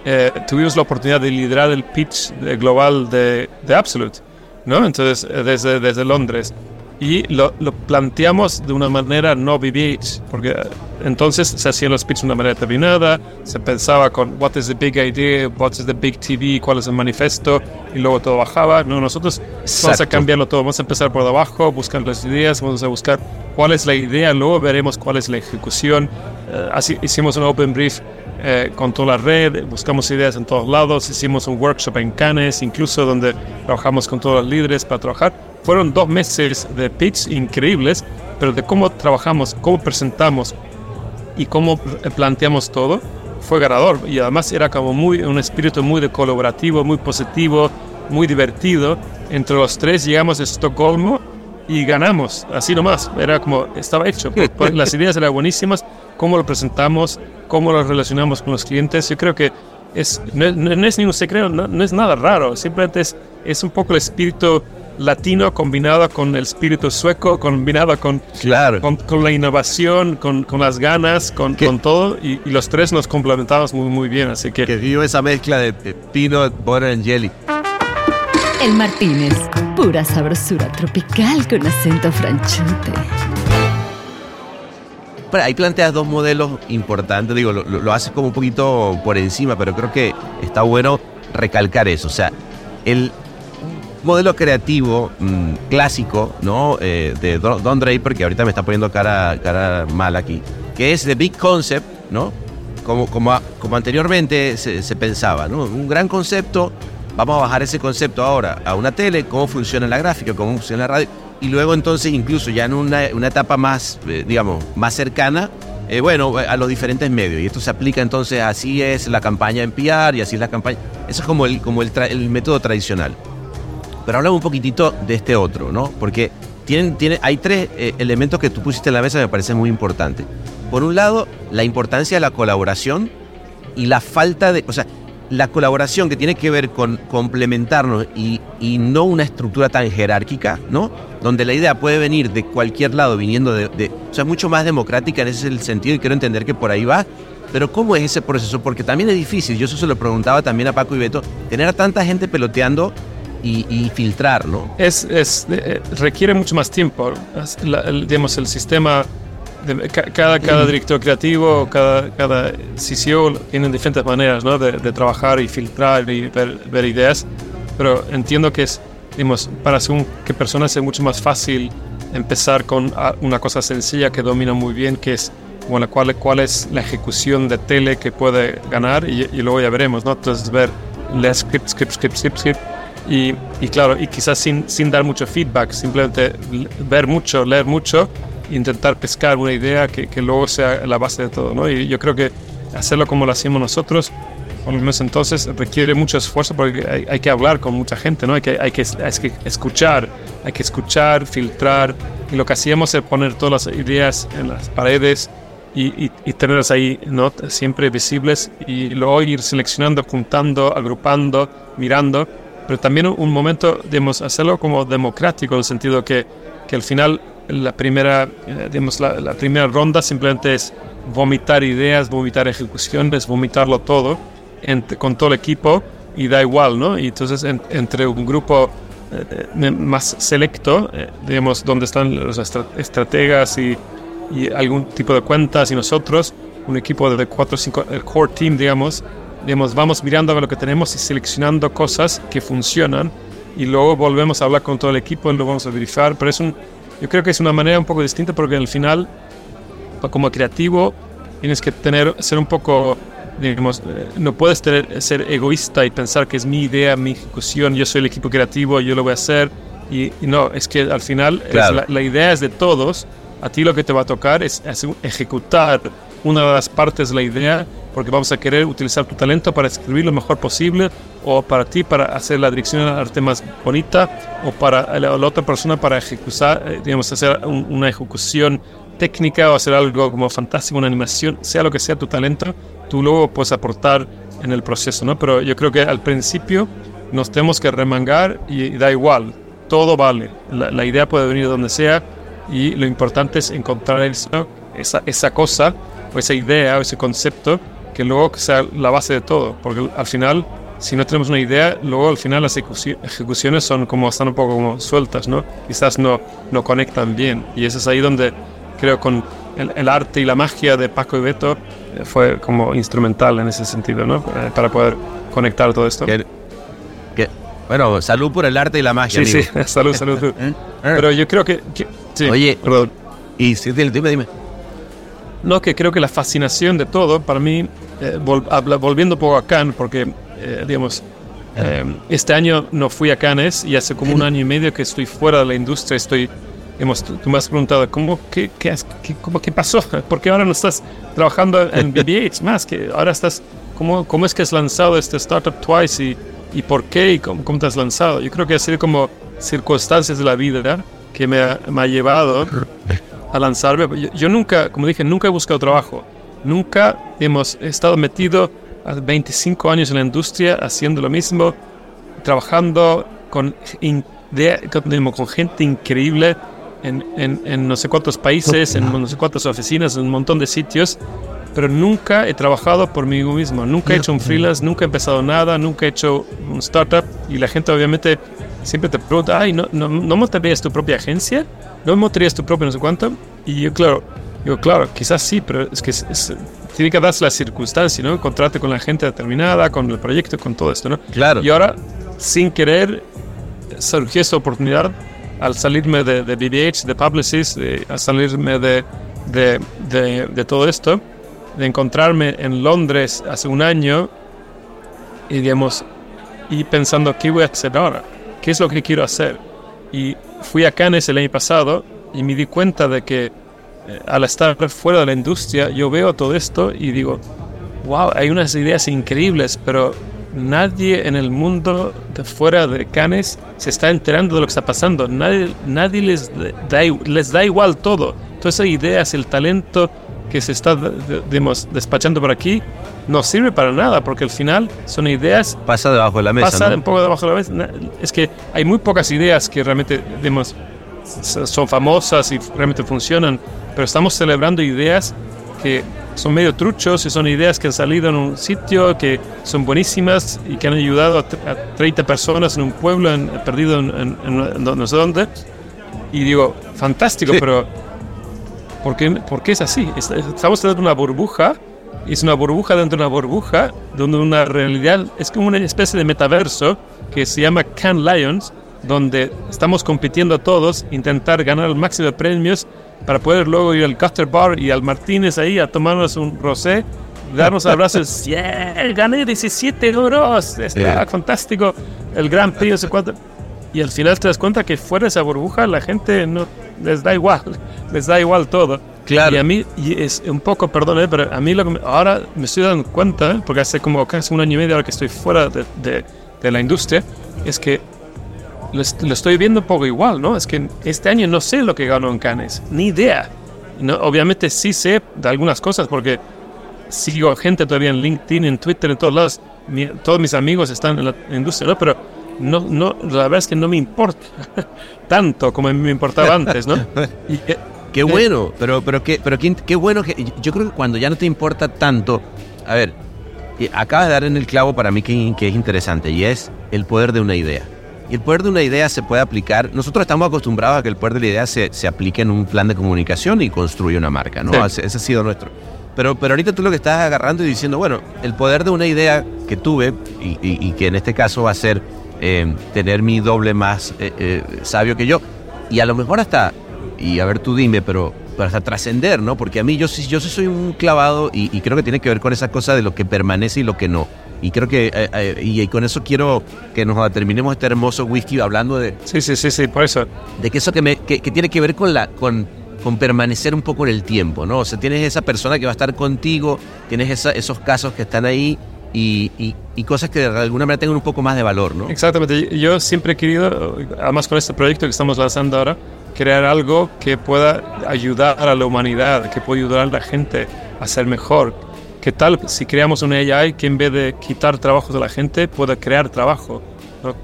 [SPEAKER 4] eh, tuvimos la oportunidad de liderar el pitch global de, de Absolute, ¿no? Entonces, eh, desde, desde Londres. Y lo, lo, planteamos de una manera no BBH, porque eh, entonces se hacían los pitches de una manera determinada, se pensaba con what is the big idea, what is the big TV, cuál es el manifesto, y luego todo bajaba. No, nosotros vamos a cambiarlo todo, vamos a empezar por debajo, buscar las ideas, vamos a buscar cuál es la idea, luego veremos cuál es la ejecución. así hicimos un open brief eh, con toda la red, buscamos ideas en todos lados, hicimos un workshop en Cannes, incluso donde trabajamos con todos los líderes para trabajar. Fueron dos meses de pitch increíbles, pero de cómo trabajamos, cómo presentamos y cómo planteamos todo, fue ganador. Y además era como muy, un espíritu muy de colaborativo, muy positivo, muy divertido. Entre los tres llegamos a Estocolmo y ganamos, así nomás. Era como, estaba hecho. Las ideas eran buenísimas, cómo lo presentamos, cómo lo relacionamos con los clientes. Yo creo que es, no, es ni un secreto, no, es nada raro, simplemente es, es un poco el espíritu latino combinado con el espíritu sueco, combinado con,
[SPEAKER 1] claro.
[SPEAKER 4] con, la innovación, con, con las ganas, con, con todo, y, los tres nos complementamos muy, muy bien, así que...
[SPEAKER 1] Que vivo esa mezcla de pino, butter and jelly.
[SPEAKER 2] El Martínez, pura sabrosura tropical con acento franchute
[SPEAKER 1] ahí planteas dos modelos importantes, digo, lo, lo, haces como un poquito por encima, pero creo que está bueno recalcar eso. O sea, el modelo creativo mm, clásico, ¿no? Eh, de Don Draper, que ahorita me está poniendo cara, cara mal aquí, que es The Big Concept, ¿no? Como, como, como anteriormente se, pensaba, ¿no? Un gran concepto, vamos a bajar ese concepto ahora a una tele, cómo funciona la gráfica, cómo funciona la radio y luego entonces incluso ya en una, una etapa más, eh, digamos, más cercana, eh, bueno, a los diferentes medios. Y esto se aplica entonces, así es la campaña en PR y así es la campaña. Eso es como el, como el, el método tradicional. Pero hablamos un poquitito de este otro, ¿no? Porque tienen, tiene, hay tres eh, elementos que tú pusiste en la mesa que me parecen muy importantes. Por un lado, la importancia de la colaboración y la falta de... O sea, la colaboración que tiene que ver con complementarnos y, y, no una estructura tan jerárquica, ¿no? Donde la idea puede venir de cualquier lado, viniendo de, de, O sea, mucho más democrática en ese sentido y quiero entender que por ahí va. Pero ¿cómo es ese proceso? Porque también es difícil, yo eso se lo preguntaba también a Paco y Beto, tener a tanta gente peloteando y, y filtrar, ¿no?
[SPEAKER 4] Es, es, eh, requiere mucho más tiempo. digamos, el sistema cada, cada director creativo, cada, cada CCO tiene diferentes maneras ¿no? de, trabajar y filtrar y ver, ideas, pero entiendo que es, digamos, para que personas es mucho más fácil empezar con una cosa sencilla que domina muy bien, que es bueno, cuál, cuál es la ejecución de tele que puede ganar y, luego ya veremos, ¿no? Entonces ver, leer script, script, script, script, script y, y, claro, y quizás sin, sin dar mucho feedback, simplemente ver mucho, leer mucho intentar pescar una idea que, que, luego sea la base de todo, ¿no? Y yo creo que hacerlo como lo hacemos nosotros, por lo menos entonces, requiere mucho esfuerzo porque hay, hay, que hablar con mucha gente, ¿no? Hay que, hay que, hay que escuchar hay que escuchar, filtrar, y lo que hacíamos es poner todas las ideas en las paredes y, y, tenerlas ahí ¿no? siempre visibles y luego ir seleccionando, juntando, agrupando, mirando, pero también un momento, digamos, hacerlo como democrático, en el sentido que, que al final la primera, eh, digamos, la, primera ronda simplemente es vomitar ideas, vomitar ejecuciones, vomitarlo todo con todo el equipo y da igual, ¿no? Y entonces entre un grupo eh, más selecto, eh, digamos, donde están los estrategas y, y, algún tipo de cuentas y nosotros, un equipo de cuatro o cinco, el core team, digamos, digamos, vamos mirando a lo que tenemos y seleccionando cosas que funcionan y luego volvemos a hablar con todo el equipo y lo vamos a verificar, pero es un yo creo que es una manera un poco distinta porque al final, como creativo, tienes que tener, ser un poco, digamos, eh, no puedes ser egoísta y pensar que es mi idea, mi ejecución, yo soy el equipo creativo, yo lo voy a hacer. Y, no, es que al final la, idea es de todos. A ti lo que te va a tocar es ejecutar una de las partes de la idea porque vamos a querer utilizar tu talento para escribir lo mejor posible o para ti para hacer la dirección al arte más bonita o para la, otra persona para ejecutar, eh, digamos, hacer una ejecución técnica o hacer algo como fantástico, una animación, sea lo que sea tu talento, tú luego puedes aportar en el proceso, ¿no? Pero yo creo que al principio nos tenemos que remangar y, da igual, todo vale, la, idea puede venir de donde sea y lo importante es encontrar esa, esa cosa o esa idea o ese concepto que luego sea la base de todo, porque al final, si no tenemos una idea, luego al final las ejecuciones son como están un poco como sueltas, ¿no? Quizás no, no conectan bien. Y eso es ahí donde creo con el, arte y la magia de Paco y Beto eh, fue como instrumental en ese sentido, ¿no? Eh, para poder conectar todo esto.
[SPEAKER 1] bueno, salud por el arte y la magia.
[SPEAKER 4] Sí, sí, salud, salud. ¿Eh? Pero yo creo que... sí,
[SPEAKER 1] Oye, perdón. Y dime, dime.
[SPEAKER 4] No, que creo que la fascinación de todo, para mí, eh, volviendo un poco a Cannes, porque, eh, digamos, eh, este año no fui a Cannes y hace como un año y medio que estoy fuera de la industria, estoy, hemos, tú me has preguntado, ¿cómo, qué, qué, qué, cómo, qué pasó? ¿Por qué ahora no estás trabajando en BBH más? que ahora estás, ¿cómo, ¿Cómo es que has lanzado este startup Twice y, y por qué y cómo, cómo, te has lanzado? Yo creo que ha sido como circunstancias de la vida que me ha, me ha llevado a lanzarme. Yo, nunca, como dije, nunca he buscado trabajo. Nunca hemos estado metido a 25 años en la industria haciendo lo mismo, trabajando con, con, gente increíble en, en, no sé cuántos países, en no sé cuántas oficinas, en un montón de sitios, pero nunca he trabajado por mí mismo, nunca he hecho un freelance, nunca he empezado nada, nunca he hecho un startup y la gente obviamente siempre te pregunta, ay, ¿no, no, no montarías tu propia agencia? ¿No montarías tu propia no sé cuánto? Y yo, claro, yo, claro, quizás sí, pero es que tiene que darse la circunstancia, ¿no? Encontrarte con la gente determinada, con el proyecto, con todo esto, ¿no?
[SPEAKER 1] Claro.
[SPEAKER 4] Y ahora, sin querer, surgió esa oportunidad al salirme de, de BBH, de Publicis, al salirme de, de, de, todo esto, de encontrarme en Londres hace un año y, digamos, y pensando, ¿qué voy a hacer ahora? ¿Qué es lo que quiero hacer? Y fui a Cannes el año pasado y me di cuenta de que eh, al estar fuera de la industria yo veo todo esto y digo, wow, hay unas ideas increíbles, pero nadie en el mundo de fuera de Cannes se está enterando de lo que está pasando. Nadie, nadie les, da, les da igual todo. Todas esas ideas, el talento que se está despachando por aquí, no sirve para nada, porque al final son ideas...
[SPEAKER 1] Pasa debajo de la mesa.
[SPEAKER 4] Pasa un poco debajo de la mesa. Es que hay muy pocas ideas que realmente digamos, son famosas y realmente funcionan, pero estamos celebrando ideas que son medio truchos y son ideas que han salido en un sitio, que son buenísimas y que han ayudado a, 30 personas en un pueblo en, perdido en, no sé dónde. Y digo, fantástico, pero ¿por qué, ¿por qué es así? Estamos teniendo una burbuja es una burbuja dentro de una burbuja, donde una realidad es como una especie de metaverso que se llama Can Lions, donde estamos compitiendo todos, intentar ganar el máximo de premios para poder luego ir al Custer Bar y al Martínez ahí a tomarnos un rosé, darnos abrazos, yeah, gané 17 euros, está fantástico, el Gran Prix, Y al final te das cuenta que fuera de esa burbuja la gente no les da igual, les da igual todo.
[SPEAKER 1] Claro.
[SPEAKER 4] Y a mí, y es un poco, perdón, eh, pero a mí lo que ahora me estoy dando cuenta, porque hace como casi un año y medio ahora que estoy fuera de, de, de la industria, es que lo, estoy viendo un poco igual, ¿no? Es que este año no sé lo que ganó en Cannes, ni idea. No, obviamente sí sé de algunas cosas porque sigo gente todavía en LinkedIn, en Twitter, en todos lados. todos mis amigos están en la industria, ¿no? Pero no, no, la verdad es que no me importa tanto como me importaba antes, ¿no?
[SPEAKER 1] Y, qué eh, bueno, pero, pero, qué, pero qué, qué bueno que yo creo que cuando ya no te importa tanto, a ver, acabas de dar en el clavo para mí que, que es interesante y es el poder de una idea. Y el poder de una idea se puede aplicar. Nosotros estamos acostumbrados a que el poder de la idea se, se aplique en un plan de comunicación y construye una marca, ¿no? Ese, ha sido nuestro. Pero, pero ahorita tú lo que estás agarrando y diciendo, bueno, el poder de una idea que tuve y, y, que en este caso va a ser eh, tener mi doble más eh, eh, sabio que yo y a lo mejor hasta, y a ver tú dime, pero, para hasta trascender, ¿no? Porque a mí yo, yo soy un clavado y, y creo que tiene que ver con esa cosa de lo que permanece y lo que no. Y creo que, eh, eh, y, con eso quiero que nos terminemos este hermoso whisky hablando de...
[SPEAKER 4] Sí, sí, sí, sí, por eso.
[SPEAKER 1] De que eso que, me, que, tiene que ver con la... Con, con permanecer un poco en el tiempo, ¿no? O sea, tienes esa persona que va a estar contigo, tienes esos casos que están ahí y, y, cosas que de alguna manera tengan un poco más de valor, ¿no?
[SPEAKER 4] Exactamente. Yo siempre he querido, además con este proyecto que estamos lanzando ahora, crear algo que pueda ayudar a la humanidad, que pueda ayudar a la gente a ser mejor, ¿Qué tal si creamos una AI que en vez de quitar trabajo de la gente pueda crear trabajo?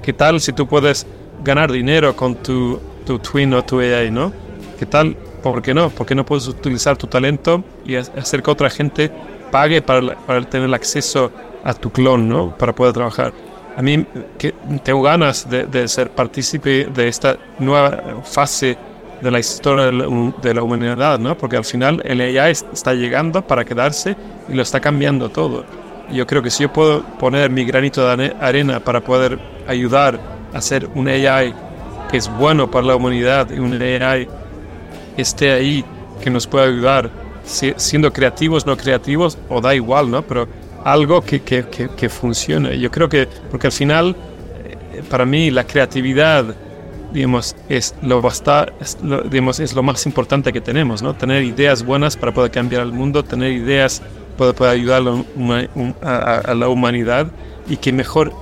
[SPEAKER 4] ¿Qué tal si tú puedes ganar dinero con tu, tu twin o tu AI? ¿no? ¿Qué tal? ¿Por qué no? ¿Por qué no puedes utilizar tu talento y hacer que otra gente pague para, para tener acceso a tu clon, ¿no? Para poder trabajar. A mí que tengo ganas de, de ser partícipe de esta nueva fase de la historia de la, humanidad, ¿no? Porque al final el AI está llegando para quedarse y lo está cambiando todo. Yo creo que si yo puedo poner mi granito de arena para poder ayudar a hacer un AI que es bueno para la humanidad y un AI que esté ahí, que nos pueda ayudar, siendo creativos, no creativos, o da igual, ¿no? Pero algo que, que, que, funcione. Yo creo que, porque al final, eh, para mí, la creatividad digamos, es lo, basta, es lo, digamos, es lo más importante que tenemos, ¿no? Tener ideas buenas para poder cambiar el mundo, tener ideas para poder ayudar a, la humanidad y que mejor,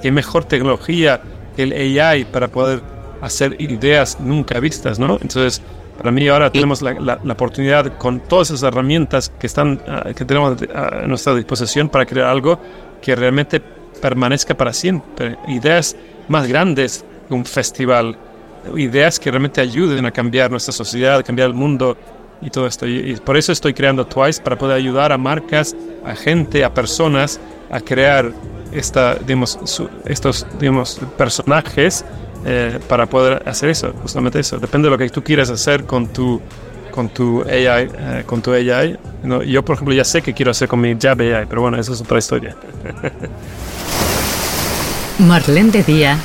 [SPEAKER 4] que mejor tecnología el AI para poder hacer ideas nunca vistas, ¿no? Entonces, para mí ahora tenemos la, la, oportunidad con todas esas herramientas que, están, ah, que tenemos a nuestra disposición para crear algo que realmente permanezca para siempre. Ideas más grandes, un festival, ideas que realmente ayuden a cambiar nuestra sociedad, a cambiar el mundo y todo esto. Y, por eso estoy creando Twice, para poder ayudar a marcas, a gente, a personas a crear esta, digamos, estos digamos, personajes eh, para poder hacer eso, justamente eso. Depende de lo que tú quieras hacer con tu con tu AI, eh, con tu AI. No, yo, por ejemplo, ya sé qué quiero hacer con mi Jab AI, pero bueno, eso es otra historia.
[SPEAKER 2] Marlene de Día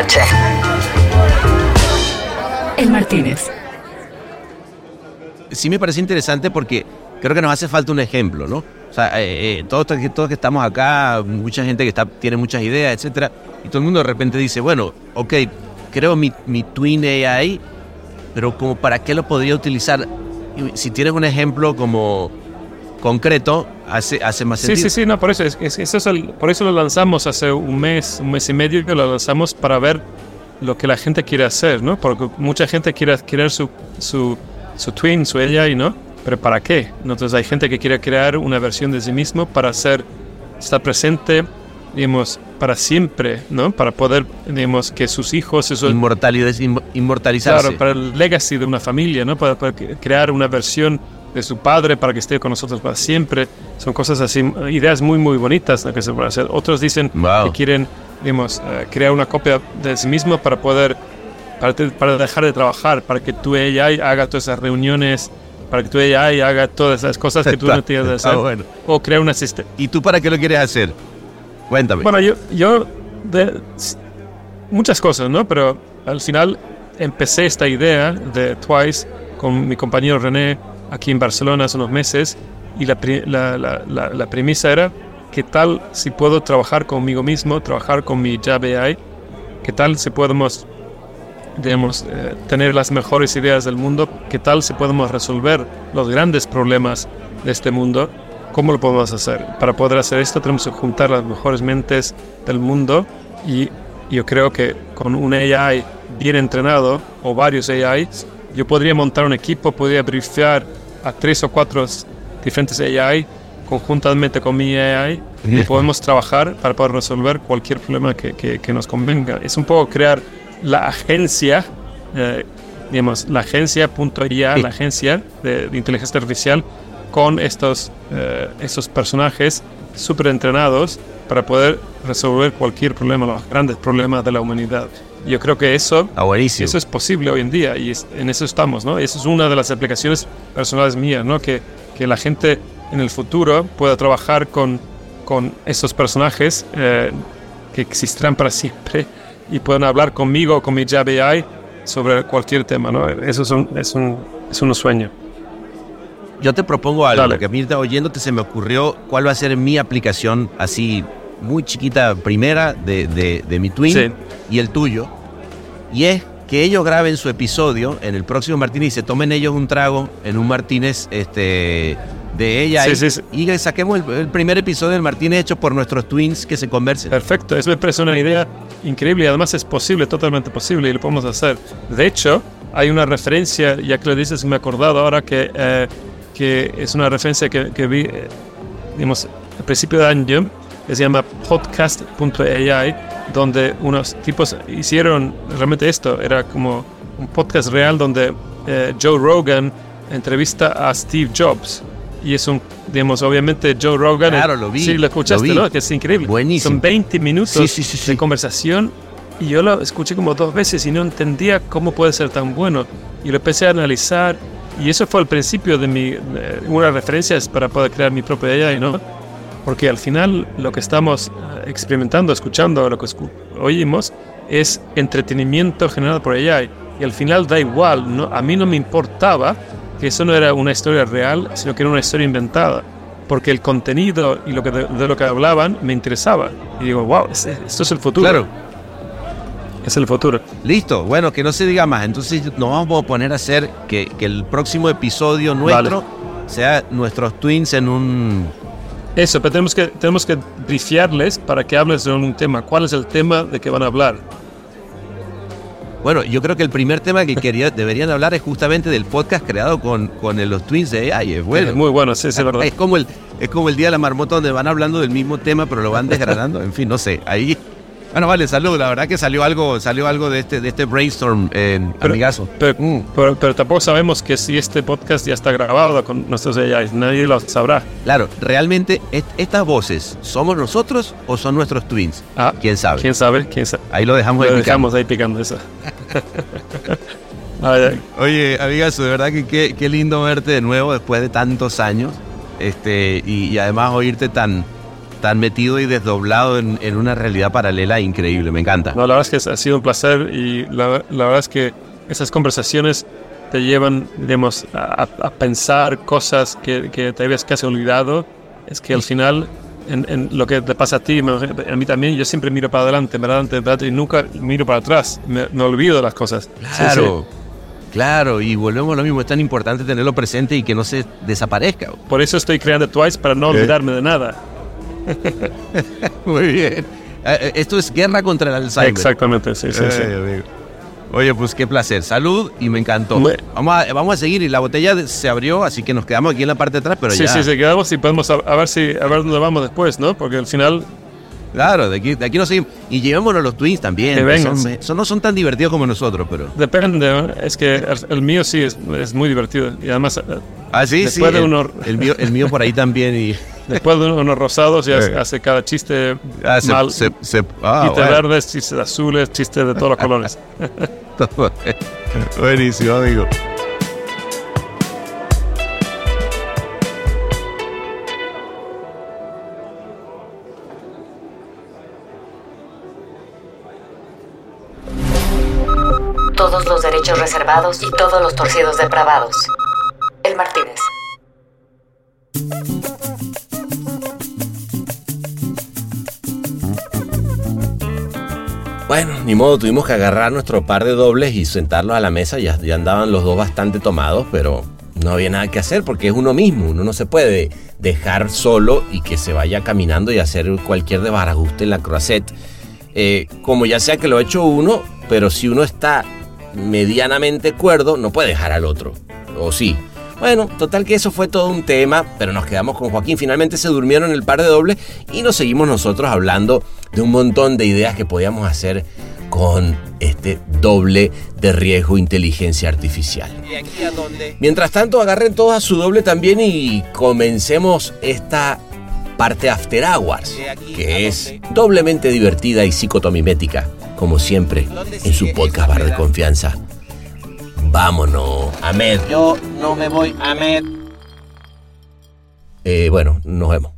[SPEAKER 2] noche. El Martínez.
[SPEAKER 1] Sí me parece interesante porque creo que nos hace falta un ejemplo, ¿no? O sea, eh, eh, todos, todos que estamos acá, mucha gente que está, tiene muchas ideas, etcétera, y todo el mundo de repente dice, bueno, ok, creo mi, mi Twin AI, pero como para qué lo podría utilizar. Si tienes un ejemplo como concreto, hace, hace más sentido.
[SPEAKER 4] Sí, sí, sí, no, por eso, es, es, por eso lo lanzamos hace un mes, un mes y medio que lo lanzamos para ver lo que la gente quiere hacer, ¿no? Porque mucha gente quiere adquirir su, su, su twin, su AI, ¿no? Pero ¿para qué? Entonces hay gente que quiere crear una versión de sí mismo para ser, estar presente, digamos, para siempre, ¿no? Para poder, digamos, que sus hijos... Eso,
[SPEAKER 1] inmortalizarse.
[SPEAKER 4] Claro, para el legacy de una familia, ¿no? Para, para crear una versión de su padre para que esté con nosotros para siempre. Son cosas así, ideas muy, muy bonitas que se pueden hacer. Otros dicen que quieren, digamos, eh, crear una copia de sí mismo para poder, para, para, dejar de trabajar, para que tu AI haga todas esas reuniones, para que tu AI haga todas esas cosas que tú no tienes que hacer. Bueno. O crear un asistente.
[SPEAKER 1] ¿Y tú para qué lo quieres hacer? Cuéntame.
[SPEAKER 4] Bueno, yo, yo de, muchas cosas, ¿no? Pero al final empecé esta idea de Twice con mi compañero René aquí en Barcelona hace unos meses y la, la, la, premisa era, ¿qué tal si puedo trabajar conmigo mismo, trabajar con mi Jab AI? ¿Qué tal si podemos digamos, eh, tener las mejores ideas del mundo? ¿Qué tal si podemos resolver los grandes problemas de este mundo? ¿cómo lo podemos hacer? Para poder hacer esto tenemos que juntar las mejores mentes del mundo y yo creo que con un AI bien entrenado o varios AIs, yo podría montar un equipo, podría briefiar a tres o cuatro diferentes AI conjuntamente con mi AI y podemos trabajar para poder resolver cualquier problema que, que, nos convenga. Es un poco crear la agencia, eh, digamos, la agencia.ia, la agencia de, inteligencia artificial con estos, eh, estos personajes súper entrenados para poder resolver cualquier problema, los grandes problemas de la humanidad. Yo creo que eso, eso es posible hoy en día y en eso estamos, ¿no? Esa es una de las aplicaciones personales mías, ¿no? Que, que la gente en el futuro pueda trabajar con, con estos personajes eh, que existirán para siempre y puedan hablar conmigo o con mi Jab AI sobre cualquier tema, ¿no? Eso es un, es un, es un sueño.
[SPEAKER 1] Yo te propongo algo, que a mí oyéndote se me ocurrió cuál va a ser mi aplicación así muy chiquita primera de, de, de mi Twin y el tuyo. Y es que ellos graben su episodio en el próximo Martínez y se tomen ellos un trago en un Martínez este, de ella y, saquemos el, primer episodio del Martínez hecho por nuestros twins que se conversen.
[SPEAKER 4] Perfecto, eso me parece una idea increíble y además es posible, totalmente posible y lo podemos hacer. De hecho, hay una referencia, ya que lo dices, me he acordado ahora que, eh, que es una referencia que, que vi, eh, digamos, principio de año, que se llama podcast.ai, donde unos tipos hicieron realmente esto, era como un podcast real donde eh, Joe Rogan entrevista a Steve Jobs y es un, digamos, obviamente Joe Rogan.
[SPEAKER 1] Claro, lo vi.
[SPEAKER 4] Sí, lo escuchaste, ¿no? Que es increíble.
[SPEAKER 1] Buenísimo.
[SPEAKER 4] Son 20 minutos de conversación y yo lo escuché como dos veces y no entendía cómo puede ser tan bueno. Y lo empecé a analizar y eso fue el principio de mi, una referencia para poder crear mi propia AI, ¿no? Porque al final lo que estamos eh, experimentando, escuchando, lo que oímos es entretenimiento generado por AI. Y al final da igual, ¿no? a mí no me importaba que eso no era una historia real, sino que era una historia inventada, porque el contenido y lo que de, lo que hablaban me interesaba. Y digo, wow, esto es el futuro.
[SPEAKER 1] Claro.
[SPEAKER 4] Es el futuro.
[SPEAKER 1] Listo, bueno, que no se diga más. Entonces nos vamos a poner a hacer que, que el próximo episodio nuestro sea nuestros twins en un...
[SPEAKER 4] Eso, pero tenemos que, tenemos que briefiarles para que hables de un tema. ¿Cuál es el tema de que van a hablar?
[SPEAKER 1] Bueno, yo creo que el primer tema que quería, deberían hablar es justamente del podcast creado con, con los twins de AI. Es bueno.
[SPEAKER 4] muy bueno, sí, es verdad.
[SPEAKER 1] Es como, el, es como el día de la marmota donde van hablando del mismo tema, pero lo van desgranando. en fin, no sé. Ahí bueno, vale, salud. La verdad que salió algo, salió algo de este, de este brainstorm, eh, amigazo.
[SPEAKER 4] Mm. Pero, pero, tampoco sabemos que si este podcast ya está grabado con nuestros AI, nadie lo sabrá.
[SPEAKER 1] Claro, realmente estas voces, ¿somos nosotros o son nuestros twins?
[SPEAKER 4] Ah, ¿Quién sabe? ¿Quién sabe? ¿Quién sabe?
[SPEAKER 1] Ahí lo dejamos
[SPEAKER 4] lo dejamos ahí picando eso.
[SPEAKER 1] Oye, amigazo, de verdad que qué, qué, lindo verte de nuevo después de tantos años. Este, y además oírte tan tan metido y desdoblado en, una realidad paralela increíble. Me encanta.
[SPEAKER 4] No, la verdad es que ha sido un placer y la, verdad es que esas conversaciones te llevan, digamos, a, pensar cosas que, que, te habías casi olvidado. Es que al final, en, lo que te pasa a ti, a mí también, yo siempre miro para adelante, para adelante, y nunca miro para atrás. Me, olvido de las cosas.
[SPEAKER 1] Claro. Claro, y volvemos a lo mismo, es tan importante tenerlo presente y que no se desaparezca.
[SPEAKER 4] Por eso estoy creando Twice, para no olvidarme de nada.
[SPEAKER 1] Muy bien. Eh, eh, esto es guerra contra el Alzheimer.
[SPEAKER 4] Exactamente, sí, sí, sí.
[SPEAKER 1] Oye, pues qué placer. Salud y me encantó. Vamos a, vamos a seguir. Y la botella se abrió, así que nos quedamos aquí en la parte de atrás, pero
[SPEAKER 4] sí,
[SPEAKER 1] ya...
[SPEAKER 4] Sí, sí, quedamos y podemos a, ver si a ver dónde vamos después, ¿no? Porque al final...
[SPEAKER 1] Claro, de aquí, de aquí nos seguimos. Y llevémonos los twins también. Que son, no son tan divertidos como nosotros, pero...
[SPEAKER 4] Depende, es que el, mío sí es, es, muy divertido. Y además...
[SPEAKER 1] Ah, sí, sí. el, el, mío, el mío por ahí también y...
[SPEAKER 4] Después de unos rosados ya hace cada chiste ah, mal.
[SPEAKER 1] Ah,
[SPEAKER 4] chistes verdes, chistes azules, chistes de todos los colores.
[SPEAKER 1] Buenísimo, amigo.
[SPEAKER 2] Reservados y todos los torcidos depravados. El Martínez.
[SPEAKER 3] Bueno, ni modo, tuvimos que agarrar nuestro par de dobles y sentarlos a la mesa. Ya, ya andaban los dos bastante tomados, pero
[SPEAKER 1] no había nada que hacer porque es uno mismo. Uno no se puede dejar solo y que se vaya caminando y hacer cualquier desbarajuste en la croisette. Eh, como ya sea que lo ha hecho uno, pero si uno está medianamente cuerdo, no puede dejar al otro. O sí. Bueno, total que eso fue todo un tema, pero nos quedamos con Joaquín. Finalmente se durmieron el par de doble y nos seguimos nosotros hablando de un montón de ideas que podíamos hacer con este doble de riesgo inteligencia artificial. Mientras tanto, agarren todos a su doble también y comencemos esta parte After Hours, que es doblemente divertida y psicotomimética, como siempre, en su podcast bar de confianza. Vámonos, Ahmed.
[SPEAKER 5] Yo no me voy, Ahmed.
[SPEAKER 1] Eh, bueno, nos vemos.